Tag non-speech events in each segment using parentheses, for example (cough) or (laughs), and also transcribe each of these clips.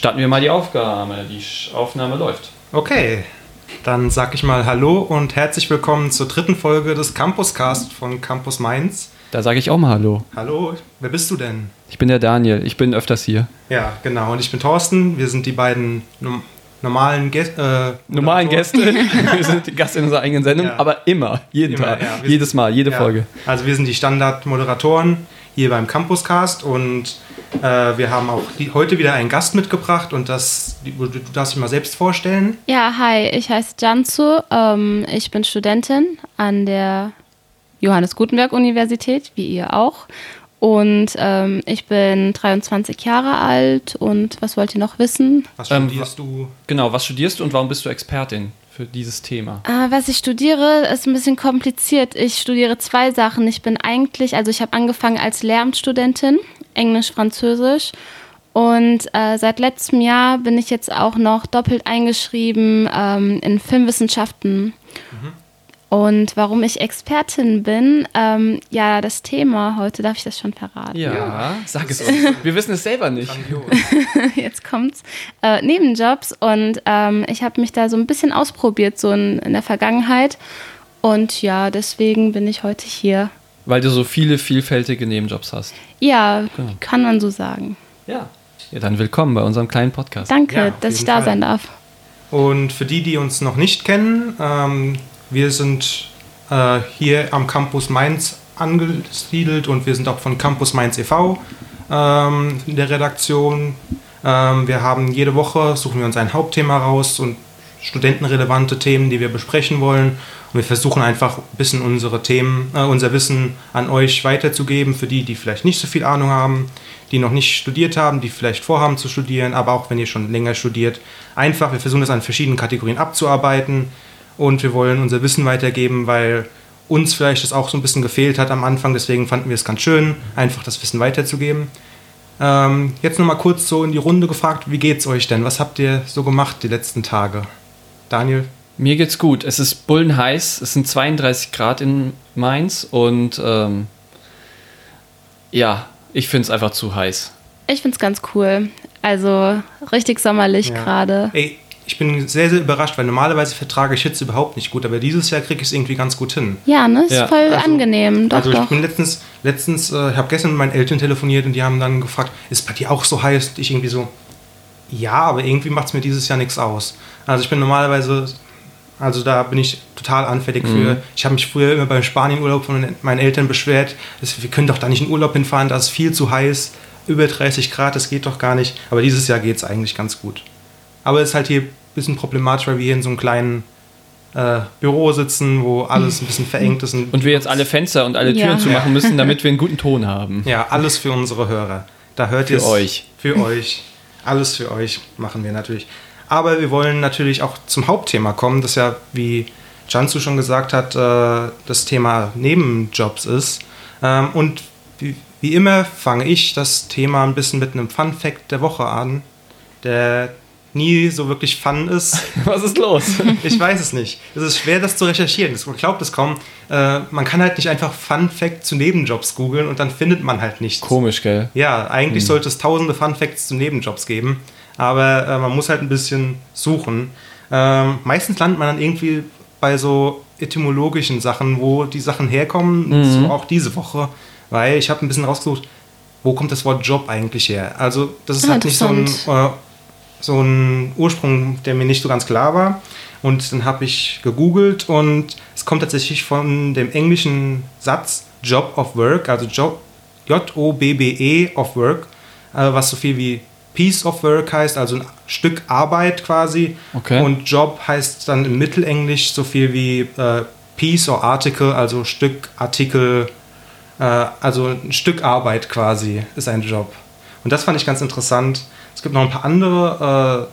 starten wir mal die Aufnahme. Die Aufnahme läuft. Okay, dann sag ich mal Hallo und herzlich willkommen zur dritten Folge des Campuscast von Campus Mainz. Da sage ich auch mal Hallo. Hallo, wer bist du denn? Ich bin der Daniel. Ich bin öfters hier. Ja, genau. Und ich bin Thorsten. Wir sind die beiden nom normalen, Gä äh, normalen Gäste. (laughs) wir sind die Gast in unserer eigenen Sendung, ja. aber immer, jeden immer, Tag, ja. jedes Mal, jede ja. Folge. Also wir sind die Standardmoderatoren hier beim Campuscast und äh, wir haben auch die, heute wieder einen Gast mitgebracht und das, du, du, darfst dich mal selbst vorstellen. Ja, hi, ich heiße Jansu. Ähm, ich bin Studentin an der Johannes Gutenberg Universität, wie ihr auch. Und ähm, ich bin 23 Jahre alt und was wollt ihr noch wissen? Was ähm, studierst ähm, du? Genau, was studierst du und warum bist du Expertin für dieses Thema? Äh, was ich studiere, ist ein bisschen kompliziert. Ich studiere zwei Sachen. Ich bin eigentlich, also ich habe angefangen als Lehramtsstudentin, Englisch, Französisch. Und äh, seit letztem Jahr bin ich jetzt auch noch doppelt eingeschrieben ähm, in Filmwissenschaften. Mhm. Und warum ich Expertin bin, ähm, ja, das Thema heute, darf ich das schon verraten? Ja, ja. sag es uns. Wir wissen es selber nicht. (laughs) Jetzt kommt's. Äh, Nebenjobs und ähm, ich habe mich da so ein bisschen ausprobiert, so in, in der Vergangenheit. Und ja, deswegen bin ich heute hier. Weil du so viele vielfältige Nebenjobs hast. Ja, genau. kann man so sagen. Ja. Ja, dann willkommen bei unserem kleinen Podcast. Danke, ja, dass ich da Fall. sein darf. Und für die, die uns noch nicht kennen, ähm, wir sind äh, hier am Campus Mainz angesiedelt und wir sind auch von Campus Mainz e.V. Ähm, in der Redaktion. Ähm, wir haben jede Woche, suchen wir uns ein Hauptthema raus und studentenrelevante Themen, die wir besprechen wollen. Und wir versuchen einfach ein bisschen unsere Themen, äh, unser Wissen an euch weiterzugeben, für die, die vielleicht nicht so viel Ahnung haben, die noch nicht studiert haben, die vielleicht vorhaben zu studieren, aber auch wenn ihr schon länger studiert. Einfach, wir versuchen das an verschiedenen Kategorien abzuarbeiten und wir wollen unser Wissen weitergeben, weil uns vielleicht das auch so ein bisschen gefehlt hat am Anfang. Deswegen fanden wir es ganz schön, einfach das Wissen weiterzugeben. Ähm, jetzt nochmal kurz so in die Runde gefragt, wie geht's euch denn? Was habt ihr so gemacht die letzten Tage? Daniel? Mir geht's gut. Es ist bullenheiß. Es sind 32 Grad in Mainz und ähm, ja, ich finde es einfach zu heiß. Ich finde es ganz cool. Also richtig sommerlich ja. gerade. Ey, ich bin sehr, sehr überrascht, weil normalerweise vertrage ich Hitze überhaupt nicht gut, aber dieses Jahr kriege ich es irgendwie ganz gut hin. Ja, ne? Ist ja. voll also, angenehm. Doch, also ich doch. bin letztens, letztens, äh, ich habe gestern mit meinen Eltern telefoniert und die haben dann gefragt, ist bei dir auch so heiß? Und ich irgendwie so, ja, aber irgendwie macht es mir dieses Jahr nichts aus. Also ich bin normalerweise, also da bin ich total anfällig mhm. für. Ich habe mich früher immer beim Spanienurlaub von meinen Eltern beschwert, dass, wir können doch da nicht in Urlaub hinfahren, da ist viel zu heiß, über 30 Grad, das geht doch gar nicht. Aber dieses Jahr geht es eigentlich ganz gut. Aber es ist halt hier bisschen problematisch, weil wir hier in so einem kleinen äh, Büro sitzen, wo alles ein bisschen verengt ist. Und, und wir jetzt alle Fenster und alle Türen ja. zumachen müssen, (laughs) damit wir einen guten Ton haben. Ja, alles für unsere Hörer. Da hört ihr Für euch. Für euch. Alles für euch machen wir natürlich. Aber wir wollen natürlich auch zum Hauptthema kommen, das ja, wie Jansu schon gesagt hat, äh, das Thema Nebenjobs ist. Ähm, und wie, immer fange ich das Thema ein bisschen mit einem Fun Fact der Woche an. Der nie so wirklich Fun ist. (laughs) Was ist los? (laughs) Ich weiß es nicht. Es ist schwer, das zu recherchieren. Man glaubt es kaum. Äh, man kann halt nicht einfach Fun Fact zu Nebenjobs googeln und dann findet man halt nichts. Komisch, gell? Ja, eigentlich hm. sollte es tausende Fun Facts zu Nebenjobs geben, aber äh, man muss halt ein bisschen suchen. Ähm, meistens landet man dann irgendwie bei so etymologischen Sachen, wo die Sachen herkommen, mhm. so auch diese Woche, weil ich habe ein bisschen rausgesucht, wo kommt das Wort Job eigentlich her? Also das ist halt nicht so ein äh, so ein Ursprung, der mir nicht so ganz klar war. Und dann habe ich gegoogelt und es kommt tatsächlich von dem englischen Satz Job of Work, also J-O-B-B-E of Work, äh, was so viel wie Piece of Work heißt, also ein Stück Arbeit quasi. Okay. Und Job heißt dann im Mittelenglisch so viel wie äh, Piece or Article, also Stück, Artikel, äh, also ein Stück Arbeit quasi ist ein Job. Und das fand ich ganz interessant. Es gibt noch ein paar andere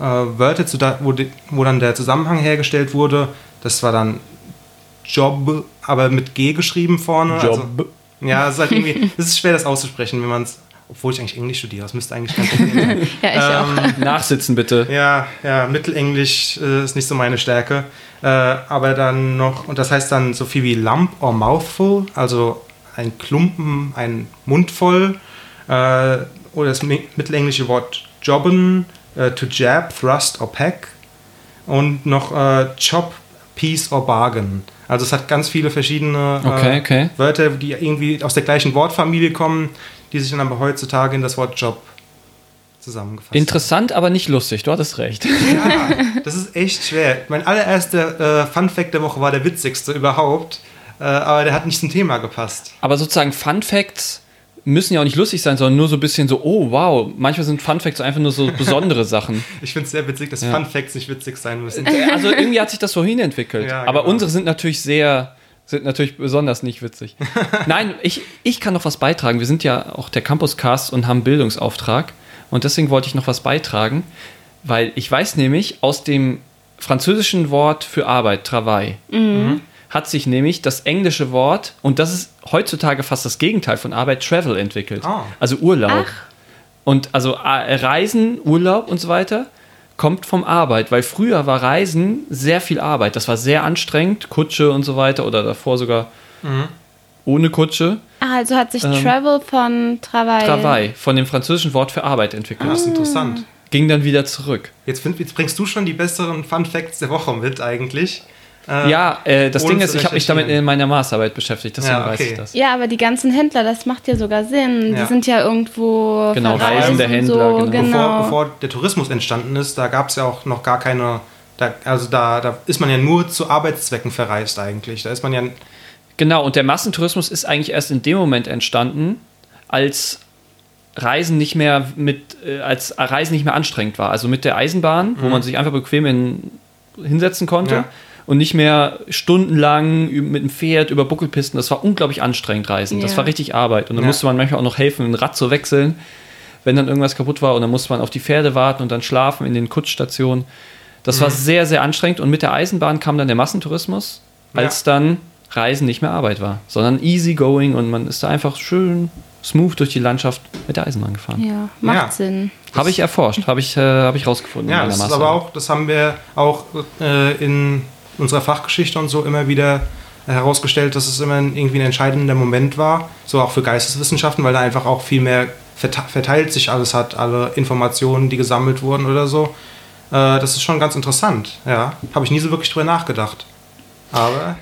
äh, äh, Wörter, zu da, wo, die, wo dann der Zusammenhang hergestellt wurde. Das war dann Job, aber mit G geschrieben vorne. Job. Also, ja, es ist halt irgendwie, (laughs) es ist schwer, das auszusprechen, wenn man es obwohl ich eigentlich Englisch studiere, das müsste eigentlich kein Problem sein. (laughs) ja, ich ähm, auch. (laughs) Nachsitzen bitte. Ja, ja, Mittelenglisch äh, ist nicht so meine Stärke. Äh, aber dann noch, und das heißt dann so viel wie Lump or Mouthful, also ein Klumpen, ein Mund voll. Äh, oder das mittelenglische Wort jobben, äh, to jab, thrust or peck und noch äh, chop, piece or bargain. Also es hat ganz viele verschiedene äh, Okay, okay. Wörter, die irgendwie aus der gleichen Wortfamilie kommen, die sich dann aber heutzutage in das Wort Job zusammengefasst haben. Interessant, aber nicht lustig. Du hattest recht. Ja, das ist echt schwer. Mein allererster äh, Fun Fact der Woche war der witzigste überhaupt, äh, aber der hat nicht zum Thema gepasst. Aber sozusagen Fun Facts müssen ja auch nicht lustig sein, sondern nur so ein bisschen so, oh wow. Manchmal sind Fun Facts einfach nur so besondere Sachen. (laughs) Ich finde es sehr witzig, dass Ja. Fun Facts nicht witzig sein müssen. Also irgendwie hat sich das so hinentwickelt. Ja, Aber genau. unsere sind natürlich sehr, sind natürlich besonders nicht witzig. (laughs) Nein, ich, ich kann noch was beitragen. Wir sind ja auch der Campuscast und haben Bildungsauftrag. Und deswegen wollte ich noch was beitragen, weil ich weiß nämlich, aus dem französischen Wort für Arbeit, Travail, hat sich nämlich das englische Wort, und das ist heutzutage fast das Gegenteil von Arbeit, Travel entwickelt. Ah. Also Urlaub. Ach. Und also äh, Reisen, Urlaub und so weiter kommt vom Arbeit, weil früher war Reisen sehr viel Arbeit. Das war sehr anstrengend, Kutsche und so weiter oder davor sogar ohne Kutsche. Ah, also hat sich Ähm, Travel von Travail. Travail, von dem französischen Wort für Arbeit entwickelt. Das ist interessant. Ging dann wieder zurück. Jetzt, find, jetzt bringst du schon die besseren Fun Facts der Woche mit eigentlich. Äh, ja, äh, das Ding ist, ich habe mich damit in meiner Masterarbeit beschäftigt, deswegen Ja, weiß okay. ich das. Ja, aber die ganzen Händler, das macht ja sogar Sinn. Ja. Die sind ja irgendwo Genau, reisende Händler, so. genau. genau. Bevor, bevor der Tourismus entstanden ist, da gab es ja auch noch gar keine. Da, also da, da ist man ja nur zu Arbeitszwecken verreist eigentlich. Da ist man ja. Genau, und der Massentourismus ist eigentlich erst in dem Moment entstanden, als Reisen nicht mehr mit, äh, als Reisen nicht mehr anstrengend war. Also mit der Eisenbahn, wo man sich einfach bequem in, hinsetzen konnte Ja. Und nicht mehr stundenlang mit dem Pferd über Buckelpisten. Das war unglaublich anstrengend, Reisen. Das Ja. war richtig Arbeit. Und dann Ja. musste man manchmal auch noch helfen, ein Rad zu wechseln, wenn dann irgendwas kaputt war. Und dann musste man auf die Pferde warten und dann schlafen in den Kutschstationen. Das Mhm. war sehr, sehr anstrengend. Und mit der Eisenbahn kam dann der Massentourismus, als dann Reisen nicht mehr Arbeit war, sondern easy going und man ist da einfach schön smooth durch die Landschaft mit der Eisenbahn gefahren. Ja, macht Ja. Sinn. Habe ich erforscht, habe ich, äh, hab ich rausgefunden. Ja, in das aber auch, das haben wir auch äh, in unserer Fachgeschichte und so immer wieder herausgestellt, dass es immer irgendwie ein entscheidender Moment war, so auch für Geisteswissenschaften, weil da einfach auch viel mehr verte- verteilt sich alles hat, alle Informationen, die gesammelt wurden oder so. Äh, das ist schon ganz interessant, ja. Habe ich nie so wirklich drüber nachgedacht. Aber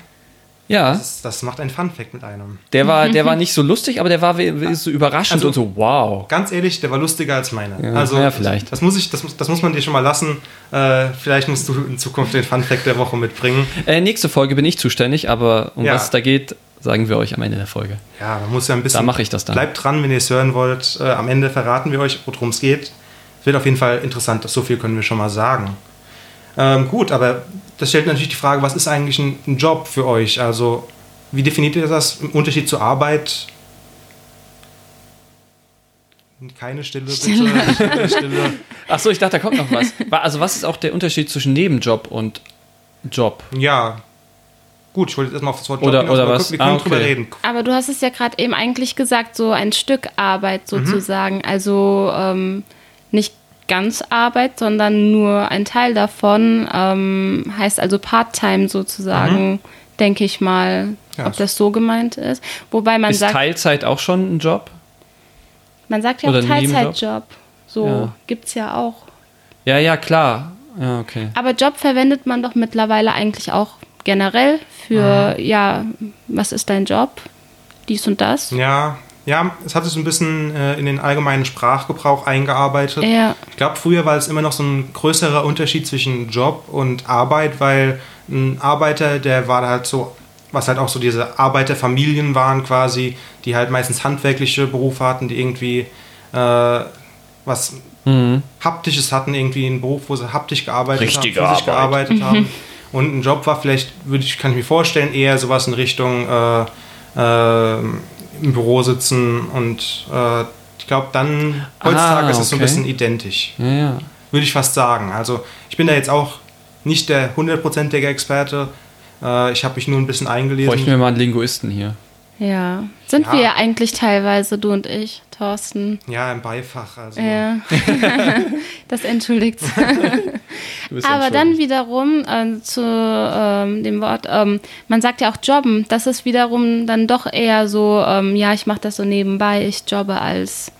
Ja, das, das macht ein Fun-Fact mit einem. der war, (laughs) der war nicht so lustig, aber der war so überraschend Also- und so, wow. Ganz ehrlich, der war lustiger als meine. Ja, also, ja, vielleicht. Das muss, ich, das, muss- das muss man dir schon mal lassen. Äh, vielleicht musst du in Zukunft den Fun-Fact der Woche mitbringen. Äh, nächste Folge bin ich zuständig, aber um Ja. was es da geht, sagen wir euch am Ende der Folge. Ja, man muss ja ein bisschen. Da mache ich das dann. Bleibt dran, wenn ihr es hören wollt. Äh, am Ende verraten wir euch, worum es geht. Es wird auf jeden Fall interessant, so viel können wir schon mal sagen. Ähm, gut, aber das stellt natürlich die Frage, was ist eigentlich ein, ein Job für euch? Also, wie definiert ihr das im Unterschied zur Arbeit? Keine Stille, bitte. Stille, Stille. Ach so, ich dachte, da kommt noch was. Wa- Also was ist auch der Unterschied zwischen Nebenjob und Job? Ja. Gut, ich wollte jetzt erstmal auf das Wort Oder- hinaus, oder aber was? Wir können Ah, drüber okay. reden. Aber du hast es ja gerade eben eigentlich gesagt, so ein Stück Arbeit sozusagen. Also ähm, nicht ganz Arbeit, sondern nur ein Teil davon. Ähm, heißt also Part-Time sozusagen, denke ich mal, Ja, ob ist- das so gemeint ist. Wobei man ist sagt, Teilzeit auch schon ein Job? man sagt ja oder auch? Teilzeitjob. So Ja. gibt's ja auch. Ja, ja, klar. Ja, okay. Aber Job verwendet man doch mittlerweile eigentlich auch generell für, ja, was ist dein Job? Dies und das. Ja, ja, es hat sich so ein bisschen äh, in den allgemeinen Sprachgebrauch eingearbeitet. Ja. Ich glaube, früher war es immer noch so ein größerer Unterschied zwischen Job und Arbeit, weil ein Arbeiter, der war halt so, was halt auch so diese Arbeiterfamilien waren quasi, die halt meistens handwerkliche Berufe hatten, die irgendwie äh, was Mhm. Haptisches hatten, irgendwie einen Beruf, wo sie haptisch gearbeitet Richtige haben, physisch Arbeit. gearbeitet (laughs) haben. Und ein Job war vielleicht, würde ich, kann ich mir vorstellen, eher sowas in Richtung äh, äh, im Büro sitzen und äh, ich glaube dann, heutzutage Ah, ist es so ein okay. bisschen identisch, Ja, ja. würde ich fast sagen. Also ich bin da jetzt auch nicht der hundertprozentige Experte, äh, ich habe mich nur ein bisschen eingelesen. Bräuchten wir mal einen Linguisten hier. Ja. Sind Ja. wir ja eigentlich teilweise, du und ich, Thorsten. ja, im Beifach. Also. Ja. (laughs) das entschuldigt. Aber dann wiederum äh, zu ähm, dem Wort, ähm, man sagt ja auch jobben. Das ist wiederum dann doch eher so, ähm, ja, ich mache das so nebenbei, ich jobbe als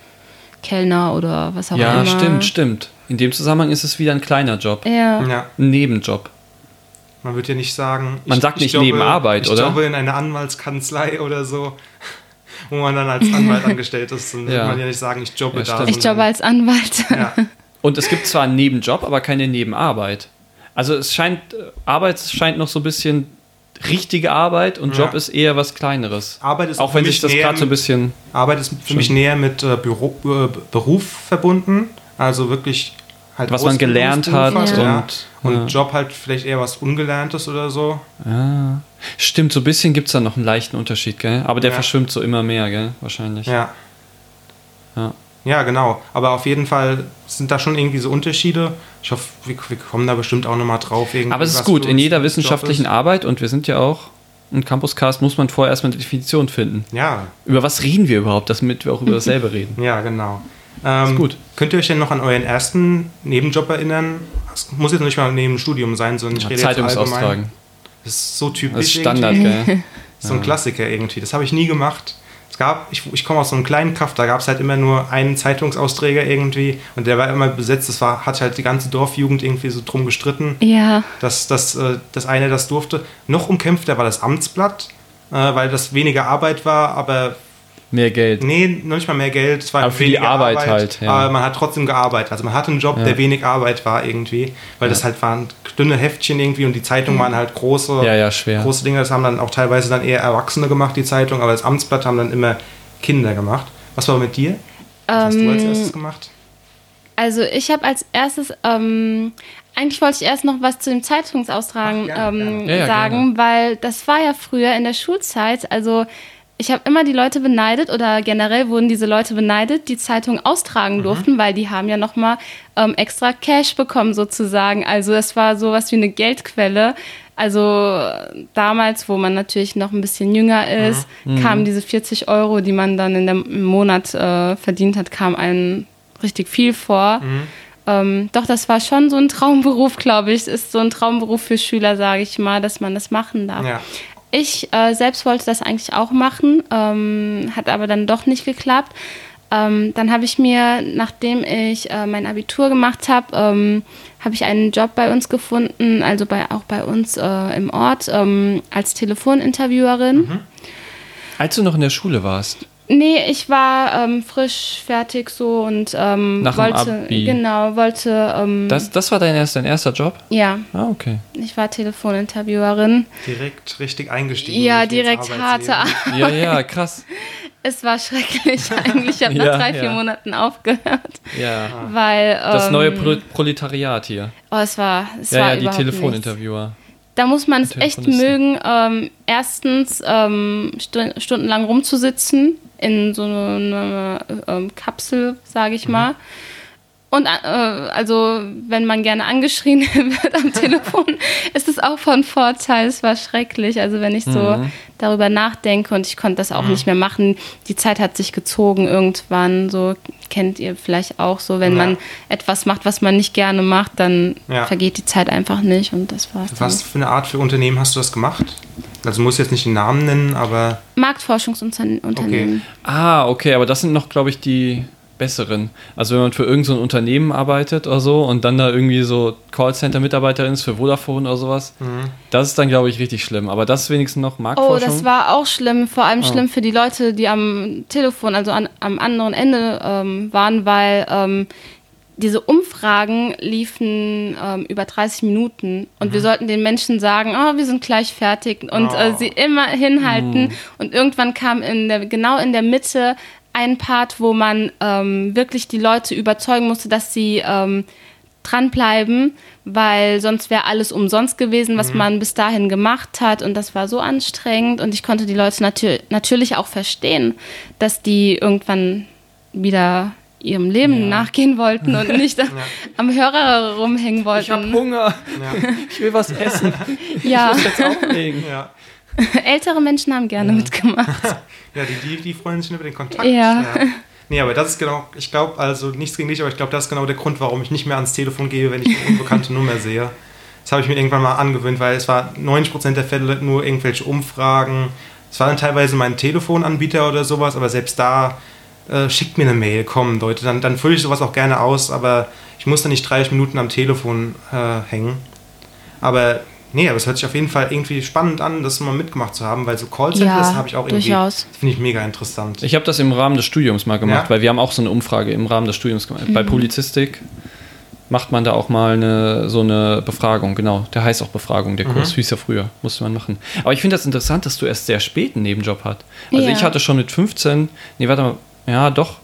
Kellner oder was auch Ja, immer. stimmt, stimmt. In dem Zusammenhang ist es wieder ein kleiner Job. Ja. Ja, Ein Nebenjob. Man wird ja nicht sagen. Man sagt nicht Nebenarbeit, ich oder? Ich jobbe in einer Anwaltskanzlei oder so, (laughs) wo man dann als Anwalt (laughs) angestellt ist. Dann Ja. wird man ja nicht sagen, ich jobbe Ja, da. Ich jobbe als Anwalt. (laughs) Ja, Und es gibt zwar einen Nebenjob, aber keine Nebenarbeit. Also es scheint, äh, Arbeit scheint noch so ein bisschen richtige Arbeit und Job Ja. ist eher was Kleineres. Arbeit ist Auch für wenn mich sich das näher gerade so ein mit- bisschen. Arbeit ist für mich näher mit äh, Büro, äh, Beruf verbunden. Also wirklich halt Was man gelernt hat Ausbildungsberuf ja. und- und ja. Job halt vielleicht eher was Ungelerntes oder so. Ah, stimmt, so ein bisschen gibt es da noch einen leichten Unterschied, gell? Aber der Ja. verschwimmt so immer mehr, gell? Wahrscheinlich. Ja. Ja. Ja, genau. Aber auf jeden Fall sind da schon irgendwie so Unterschiede. Ich hoffe, wir, wir kommen da bestimmt auch nochmal drauf. Aber es ist gut, in jeder wissenschaftlichen. Arbeit, und wir sind ja auch ein Campuscast, muss man vorher erstmal eine Definition finden. Ja, Über was reden wir überhaupt, damit wir auch über dasselbe reden? ja, genau. Ähm, Ist gut. Könnt ihr euch denn noch an euren ersten Nebenjob erinnern? Es muss jetzt nicht mal neben dem Studium sein, sondern ich rede jetzt allgemein. Zeitungsaustragen. Das ist so typisch. Das ist Standard, irgendwie. gell? (laughs) So ein Klassiker irgendwie. Das habe ich nie gemacht. Es gab, ich, ich komme aus so einem kleinen Kaff, da gab es halt immer nur einen Zeitungsausträger irgendwie und der war immer besetzt. Das war, hat halt die ganze Dorfjugend irgendwie so drum gestritten, Ja. dass, dass, äh, dass einer das durfte. Noch umkämpfter war das Amtsblatt, äh, weil das weniger Arbeit war, aber Mehr Geld. nee, noch nicht mal mehr Geld. Es war Aber für die weniger Arbeit halt, ja. Aber man hat trotzdem gearbeitet. Also man hatte einen Job, Ja. der wenig Arbeit war irgendwie, weil das halt waren dünne Heftchen irgendwie und die Zeitungen waren halt große Ja, ja, schwer. große Dinge. Das haben dann auch teilweise dann eher Erwachsene gemacht, die Zeitung, aber das Amtsblatt haben dann immer Kinder gemacht. Was war mit dir? Was hast du als Ähm, erstes gemacht? Also ich habe als erstes, ähm, eigentlich wollte ich erst noch was zu dem Zeitungsaustragen Ach, gerne, ähm, gerne. Ja, ja, sagen, weil das war ja früher in der Schulzeit. Also ich habe immer die Leute beneidet oder generell wurden diese Leute beneidet, die Zeitung austragen durften, weil die haben ja noch mal ähm, extra Cash bekommen sozusagen. Also das war sowas wie eine Geldquelle. Also äh, damals, wo man natürlich noch ein bisschen jünger ist, kamen diese 40 Euro, die man dann in dem im Monat äh, verdient hat, kam einem richtig viel vor. Ähm, doch, das war schon so ein Traumberuf, glaube ich. Ist so ein Traumberuf für Schüler, sage ich mal, dass man das machen darf. Ja. Ich äh, selbst wollte das eigentlich auch machen, ähm, hat aber dann doch nicht geklappt. Ähm, dann habe ich mir, nachdem ich äh, mein Abitur gemacht habe, ähm, habe ich einen Job bei uns gefunden, also bei, auch bei uns äh, im Ort, ähm, als Telefoninterviewerin. Als du noch in der Schule warst. Nee, ich war ähm, frisch fertig so und ähm, Nach dem wollte, Abi. genau, wollte, ähm, Das, das war dein, erst, dein erster Job? ja, Ah, okay. ich war Telefoninterviewerin. Direkt richtig eingestiegen. Ja, direkt harte. Arbeit. Ja, ja, krass. (laughs) Es war schrecklich (laughs) eigentlich. Ich habe nach Ja, drei, vier ja. Monaten aufgehört, Ja. weil Das ähm, neue Pro Proletariat hier. Oh, es war, es Ja, war ja, die überhaupt nichts. Da muss man es echt mögen, ähm, erstens ähm, stu stundenlang rumzusitzen in so einer ähm, Kapsel, sage Mhm. ich mal. Und äh, also, wenn man gerne angeschrien (laughs) wird am Telefon, ist es auch von Vorteil. Es war schrecklich. Also, wenn ich so Mhm. darüber nachdenke und ich konnte das auch nicht mehr machen, die Zeit hat sich gezogen irgendwann. So kennt ihr vielleicht auch so, wenn Ja. man etwas macht, was man nicht gerne macht, dann Ja. vergeht die Zeit einfach nicht und das war's. dann. Was für eine Art für Unternehmen hast du das gemacht? Also muss jetzt nicht den Namen nennen, aber Marktforschungsunternehmen. Ah, okay, aber das sind noch, glaube ich, die besseren. Also wenn man für irgendein so ein Unternehmen arbeitet oder so und dann da irgendwie so Callcenter-Mitarbeiterin ist für Vodafone oder sowas, das ist dann, glaube ich, richtig schlimm. Aber das ist wenigstens noch Oh, Marktforschung. das war auch schlimm, vor Oh. allem schlimm für die Leute, die am Telefon, also an, am anderen Ende ähm, waren, weil ähm, diese Umfragen liefen ähm, über 30 Minuten und wir sollten den Menschen sagen, oh, wir sind gleich fertig und äh, Oh. sie immer hinhalten und irgendwann kam in der, genau in der Mitte ein Part, wo man ähm, wirklich die Leute überzeugen musste, dass sie ähm, dranbleiben, weil sonst wäre alles umsonst gewesen, was man bis dahin gemacht hat. Und das war so anstrengend. Und ich konnte die Leute natür natürlich auch verstehen, dass die irgendwann wieder ihrem Leben nachgehen wollten und (laughs) nicht am Hörer rumhängen wollten. ich habe Hunger, ja. ich will was essen, ja, ich muss jetzt auflegen. ja. (laughs) ältere Menschen haben gerne mitgemacht. (laughs) Ja, die, die, die freuen sich über den Kontakt. Ja. (laughs) Nee, aber das ist genau, ich glaube, also nichts gegen dich, aber ich glaube, das ist genau der Grund, warum ich nicht mehr ans Telefon gehe, wenn ich eine unbekannte Nummer sehe. Das habe ich mir irgendwann mal angewöhnt, weil es war 90% der Fälle nur irgendwelche Umfragen. Es war dann teilweise mein Telefonanbieter oder sowas, aber selbst da äh, schickt mir eine Mail, komm Leute, dann, dann fülle ich sowas auch gerne aus, aber ich muss da nicht 30 Minuten am Telefon äh, hängen. Aber nee, aber es hört sich auf jeden Fall irgendwie spannend an, das mal mitgemacht zu haben, weil so Callcenters Ja, habe ich auch irgendwie, durchaus. finde ich mega interessant. Ich habe das im Rahmen des Studiums mal gemacht, Ja? weil wir haben auch so eine Umfrage im Rahmen des Studiums gemacht. Bei Mhm. Publizistik macht man da auch mal eine, so eine Befragung, genau. Der heißt auch Befragung, der Kurs, hieß ja früher, musste man machen. Aber ich finde das interessant, dass du erst sehr spät einen Nebenjob hast. Also Ja. ich hatte schon mit 15, nee, warte mal, ja doch,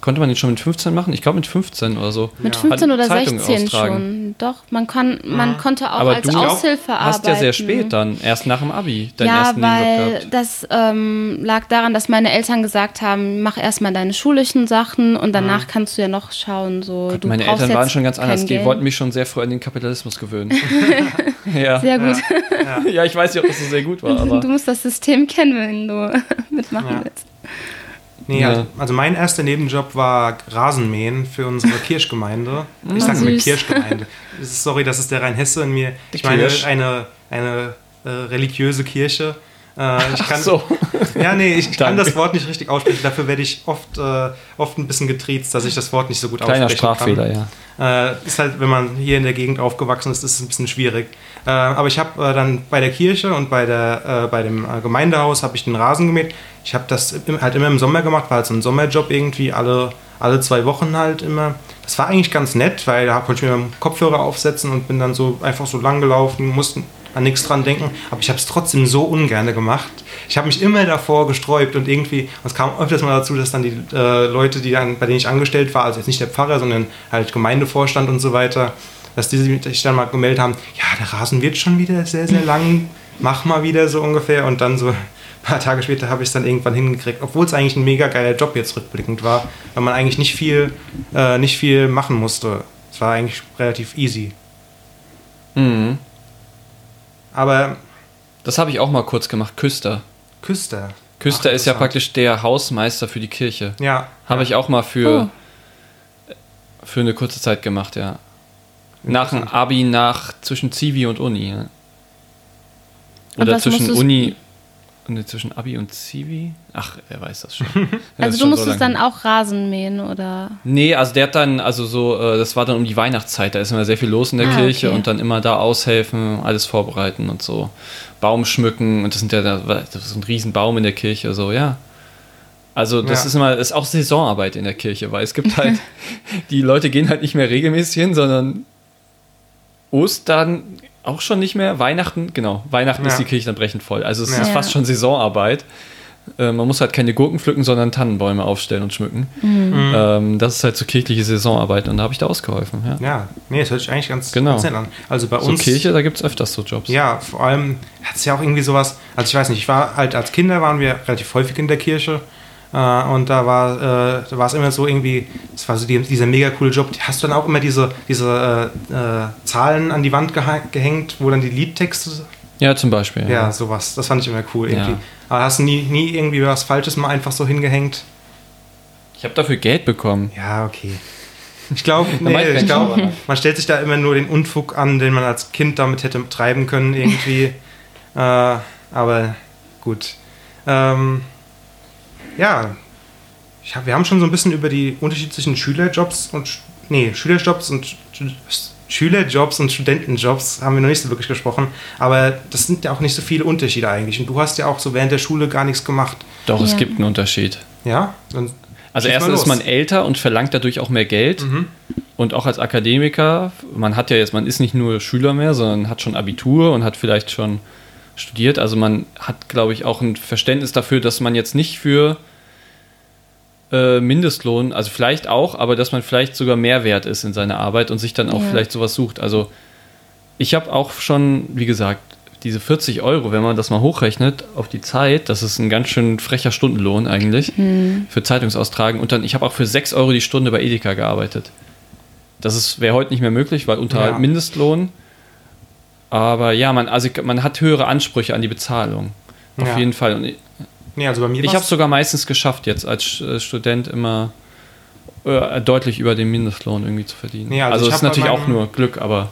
konnte man den schon mit 15 machen? Ich glaube mit 15 oder so. Mit Ja. 15 oder Zeitung 16 austragen. schon. Doch, man, kann, man konnte auch Aber als du Aushilfe arbeiten. Hast ja sehr spät dann, erst nach dem Abi, deinen ja, ersten Nebenjob weil gehabt. das ähm, lag daran, dass meine Eltern gesagt haben, mach erstmal deine schulischen Sachen und danach kannst du ja noch schauen. So, du Meine brauchst Eltern waren schon ganz anders. Die wollten mich schon sehr früh an den Kapitalismus gewöhnen. (laughs) ja. Sehr gut. (laughs) ja, ich weiß nicht, ob das so sehr gut war, aber. Du musst das System kennen, wenn du (laughs) mitmachen Ja. willst. Nee, Ja. also, also mein erster Nebenjob war Rasenmähen für unsere (laughs) Kirchgemeinde. Ich sage mal. Kirchgemeinde. Sorry, das ist der Rheinhesse in mir. Ich meine, Kirch. eine, eine äh, religiöse Kirche. Äh, (laughs) ich kann, so. (laughs) Ja, nee, ich kann das Wort nicht richtig aussprechen. Dafür werde ich oft, äh, oft ein bisschen getriezt, dass ich das Wort nicht so gut Kleiner aussprechen Sprachfehler, kann. ja. Äh, ist halt, wenn man hier in der Gegend aufgewachsen ist, ist es ein bisschen schwierig. Äh, aber ich habe äh, dann bei der Kirche und bei, der, bei dem Gemeindehaus habe ich den Rasen gemäht. Ich habe das halt immer im Sommer gemacht, war halt so ein Sommerjob irgendwie, alle, alle zwei Wochen halt immer. Das war eigentlich ganz nett, weil da konnte ich mir Kopfhörer aufsetzen und bin dann so einfach so lang gelaufen, mussten an nichts dran denken. Aber ich habe es trotzdem so ungern gemacht. Ich habe mich immer davor gesträubt und irgendwie, und es kam öfters mal dazu, dass dann die äh, Leute, die dann, bei denen ich angestellt war, also jetzt nicht der Pfarrer, sondern halt Gemeindevorstand und so weiter, dass die sich dann mal gemeldet haben, ja, der Rasen wird schon wieder sehr, sehr lang, mach mal wieder so ungefähr. Und dann so ein paar Tage später habe ich es dann irgendwann hingekriegt, obwohl es eigentlich ein mega geiler Job jetzt rückblickend war, weil man eigentlich nicht viel, äh, nicht viel machen musste. Es war eigentlich relativ easy. Mhm. Aber Das habe ich auch mal kurz gemacht. Küster. Küster. Küster Ach, ist ja praktisch der Hausmeister für die Kirche. Ja. Habe ja. ich auch mal für, Oh. für eine kurze Zeit gemacht, ja. Nach dem Abi, nach zwischen Zivi und Uni. Ja. Oder zwischen Uni. Nee, zwischen Abi und Zivi? Ach, er weiß das schon. (laughs) Also du schon so musstest lange dann auch Rasen mähen oder Nee, also der hat dann, also so, äh, das war dann um die Weihnachtszeit, da ist immer sehr viel los in der Ah, Kirche okay. und dann immer da aushelfen, alles vorbereiten und so. Baum schmücken und das sind ja, da- das ist ein Riesenbaum in der Kirche, so, ja. Also das Ja. ist immer, ist auch Saisonarbeit in der Kirche, weil es gibt halt, (laughs) (laughs) die Leute gehen halt nicht mehr regelmäßig hin, sondern Ostern auch schon nicht mehr, Weihnachten, genau, Weihnachten Ja. ist die Kirche dann brechend voll. Also es Ja. ist fast schon Saisonarbeit. Äh, man muss halt keine Gurken pflücken, sondern Tannenbäume aufstellen und schmücken. Mhm. Ähm, das ist halt so kirchliche Saisonarbeit und da habe ich da ausgeholfen. Ja. Ja, nee, das hört sich eigentlich ganz, Genau. ganz nett an. Also bei So uns. Kirche, da gibt es öfters so Jobs. Ja, vor allem hat es ja auch irgendwie sowas. Also ich weiß nicht, ich war halt als Kinder waren wir relativ häufig in der Kirche. Äh, und da war äh, da war es immer so irgendwie, das war so die, dieser mega coole Job. Hast du dann auch immer diese, diese äh, Zahlen an die Wand gehängt, wo dann die Liedtexte Ja, zum Beispiel. Ja, sowas. Das fand ich immer cool irgendwie. Ja. Aber hast du nie, nie irgendwie was Falsches mal einfach so hingehängt? Ich habe dafür Geld bekommen. Ja, okay. Ich glaube, (laughs) nee, ich glaub, Schauer. man stellt sich da immer nur den Unfug an, den man als Kind damit hätte treiben können irgendwie. (laughs) äh, aber gut. Ähm, ja, ich hab, wir haben schon so ein bisschen über die unterschiedlichen Schülerjobs und nee, Schülerjobs und Sch- Schülerjobs und Studentenjobs haben wir noch nicht so wirklich gesprochen, aber das sind ja auch nicht so viele Unterschiede eigentlich. Und du hast ja auch so während der Schule gar nichts gemacht. Doch, es Ja. gibt einen Unterschied. Ja? Dann Also erstens ist man älter und verlangt dadurch auch mehr Geld. Mhm. Und auch als Akademiker, man hat ja jetzt, man ist nicht nur Schüler mehr, sondern hat schon Abitur und hat vielleicht schon studiert. Also man hat, glaube ich, auch ein Verständnis dafür, dass man jetzt nicht für äh, Mindestlohn, also vielleicht auch, aber dass man vielleicht sogar mehr wert ist in seiner Arbeit und sich dann auch Ja. vielleicht sowas sucht. Also ich habe auch schon, wie gesagt, diese 40 Euro, wenn man das mal hochrechnet auf die Zeit, das ist ein ganz schön frecher Stundenlohn eigentlich für Zeitungsaustragen. Und dann, ich habe auch für 6 Euro die Stunde bei Edeka gearbeitet. Das wäre heute nicht mehr möglich, weil unter Ja. Mindestlohn. Aber ja, man, also man hat höhere Ansprüche an die Bezahlung. Auf Ja. jeden Fall. Und ich Nee, also bei mir ich habe es sogar meistens geschafft, jetzt als äh, Student immer äh, deutlich über den Mindestlohn irgendwie zu verdienen. Ja, also also ich es ist natürlich auch meinem- nur Glück, aber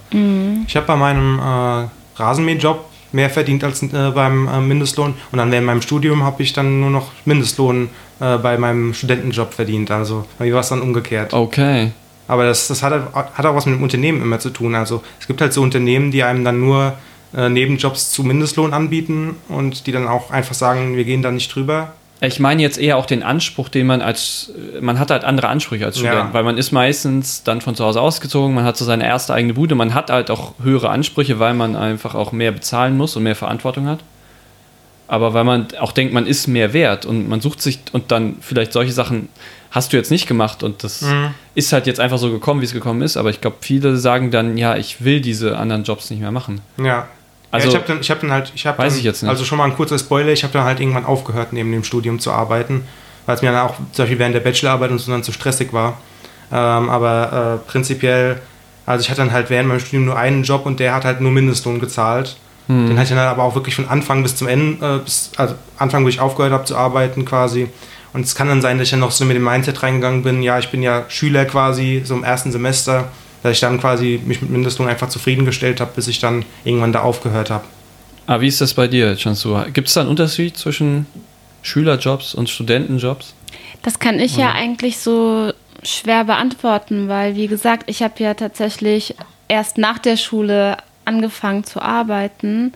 Ich habe bei meinem äh, Rasenmäherjob mehr verdient als äh, beim äh, Mindestlohn. Und dann während meinem Studium habe ich dann nur noch Mindestlohn äh, bei meinem Studentenjob verdient. Also bei mir war es dann umgekehrt. Okay. Aber das, das hat, hat auch was mit dem Unternehmen immer zu tun. Also es gibt halt so Unternehmen, die einem dann nur äh, Nebenjobs zu Mindestlohn anbieten und die dann auch einfach sagen, wir gehen da nicht drüber. Ich meine jetzt eher auch den Anspruch, den man als, man hat halt andere Ansprüche als Student, Ja. weil man ist meistens dann von zu Hause ausgezogen, man hat so seine erste eigene Bude, man hat halt auch höhere Ansprüche, weil man einfach auch mehr bezahlen muss und mehr Verantwortung hat. Aber weil man auch denkt, man ist mehr wert und man sucht sich und dann vielleicht solche Sachen hast du jetzt nicht gemacht und das Mhm. ist halt jetzt einfach so gekommen, wie es gekommen ist. Aber ich glaube, viele sagen dann, ja, ich will diese anderen Jobs nicht mehr machen. Ja. Also- ja, ich habe dann, ich hab dann halt, ich habe Weiß dann, ich jetzt nicht. also schon mal ein kurzer Spoiler, ich habe dann halt irgendwann aufgehört, neben dem Studium zu arbeiten, weil es mir dann auch zum Beispiel während der Bachelorarbeit und so dann zu stressig war. Ähm, aber äh, prinzipiell, also ich hatte dann halt während meinem Studium nur einen Job und der hat halt nur Mindestlohn gezahlt. Hm. Den hatte ich dann aber auch wirklich von Anfang bis zum Ende, äh, bis, also Anfang, wo ich aufgehört habe zu arbeiten quasi. Und es kann dann sein, dass ich dann noch so mit dem Mindset reingegangen bin, ja, ich bin ja Schüler quasi, so im ersten Semester, dass ich dann quasi mich mit Mindestlohn einfach zufriedengestellt habe, bis ich dann irgendwann da aufgehört habe. Aber wie ist das bei dir, Chansu? Gibt es da einen Unterschied zwischen Schülerjobs und Studentenjobs? Das kann ich ja eigentlich so schwer beantworten, weil wie gesagt, ich habe ja tatsächlich erst nach der Schule angefangen zu arbeiten.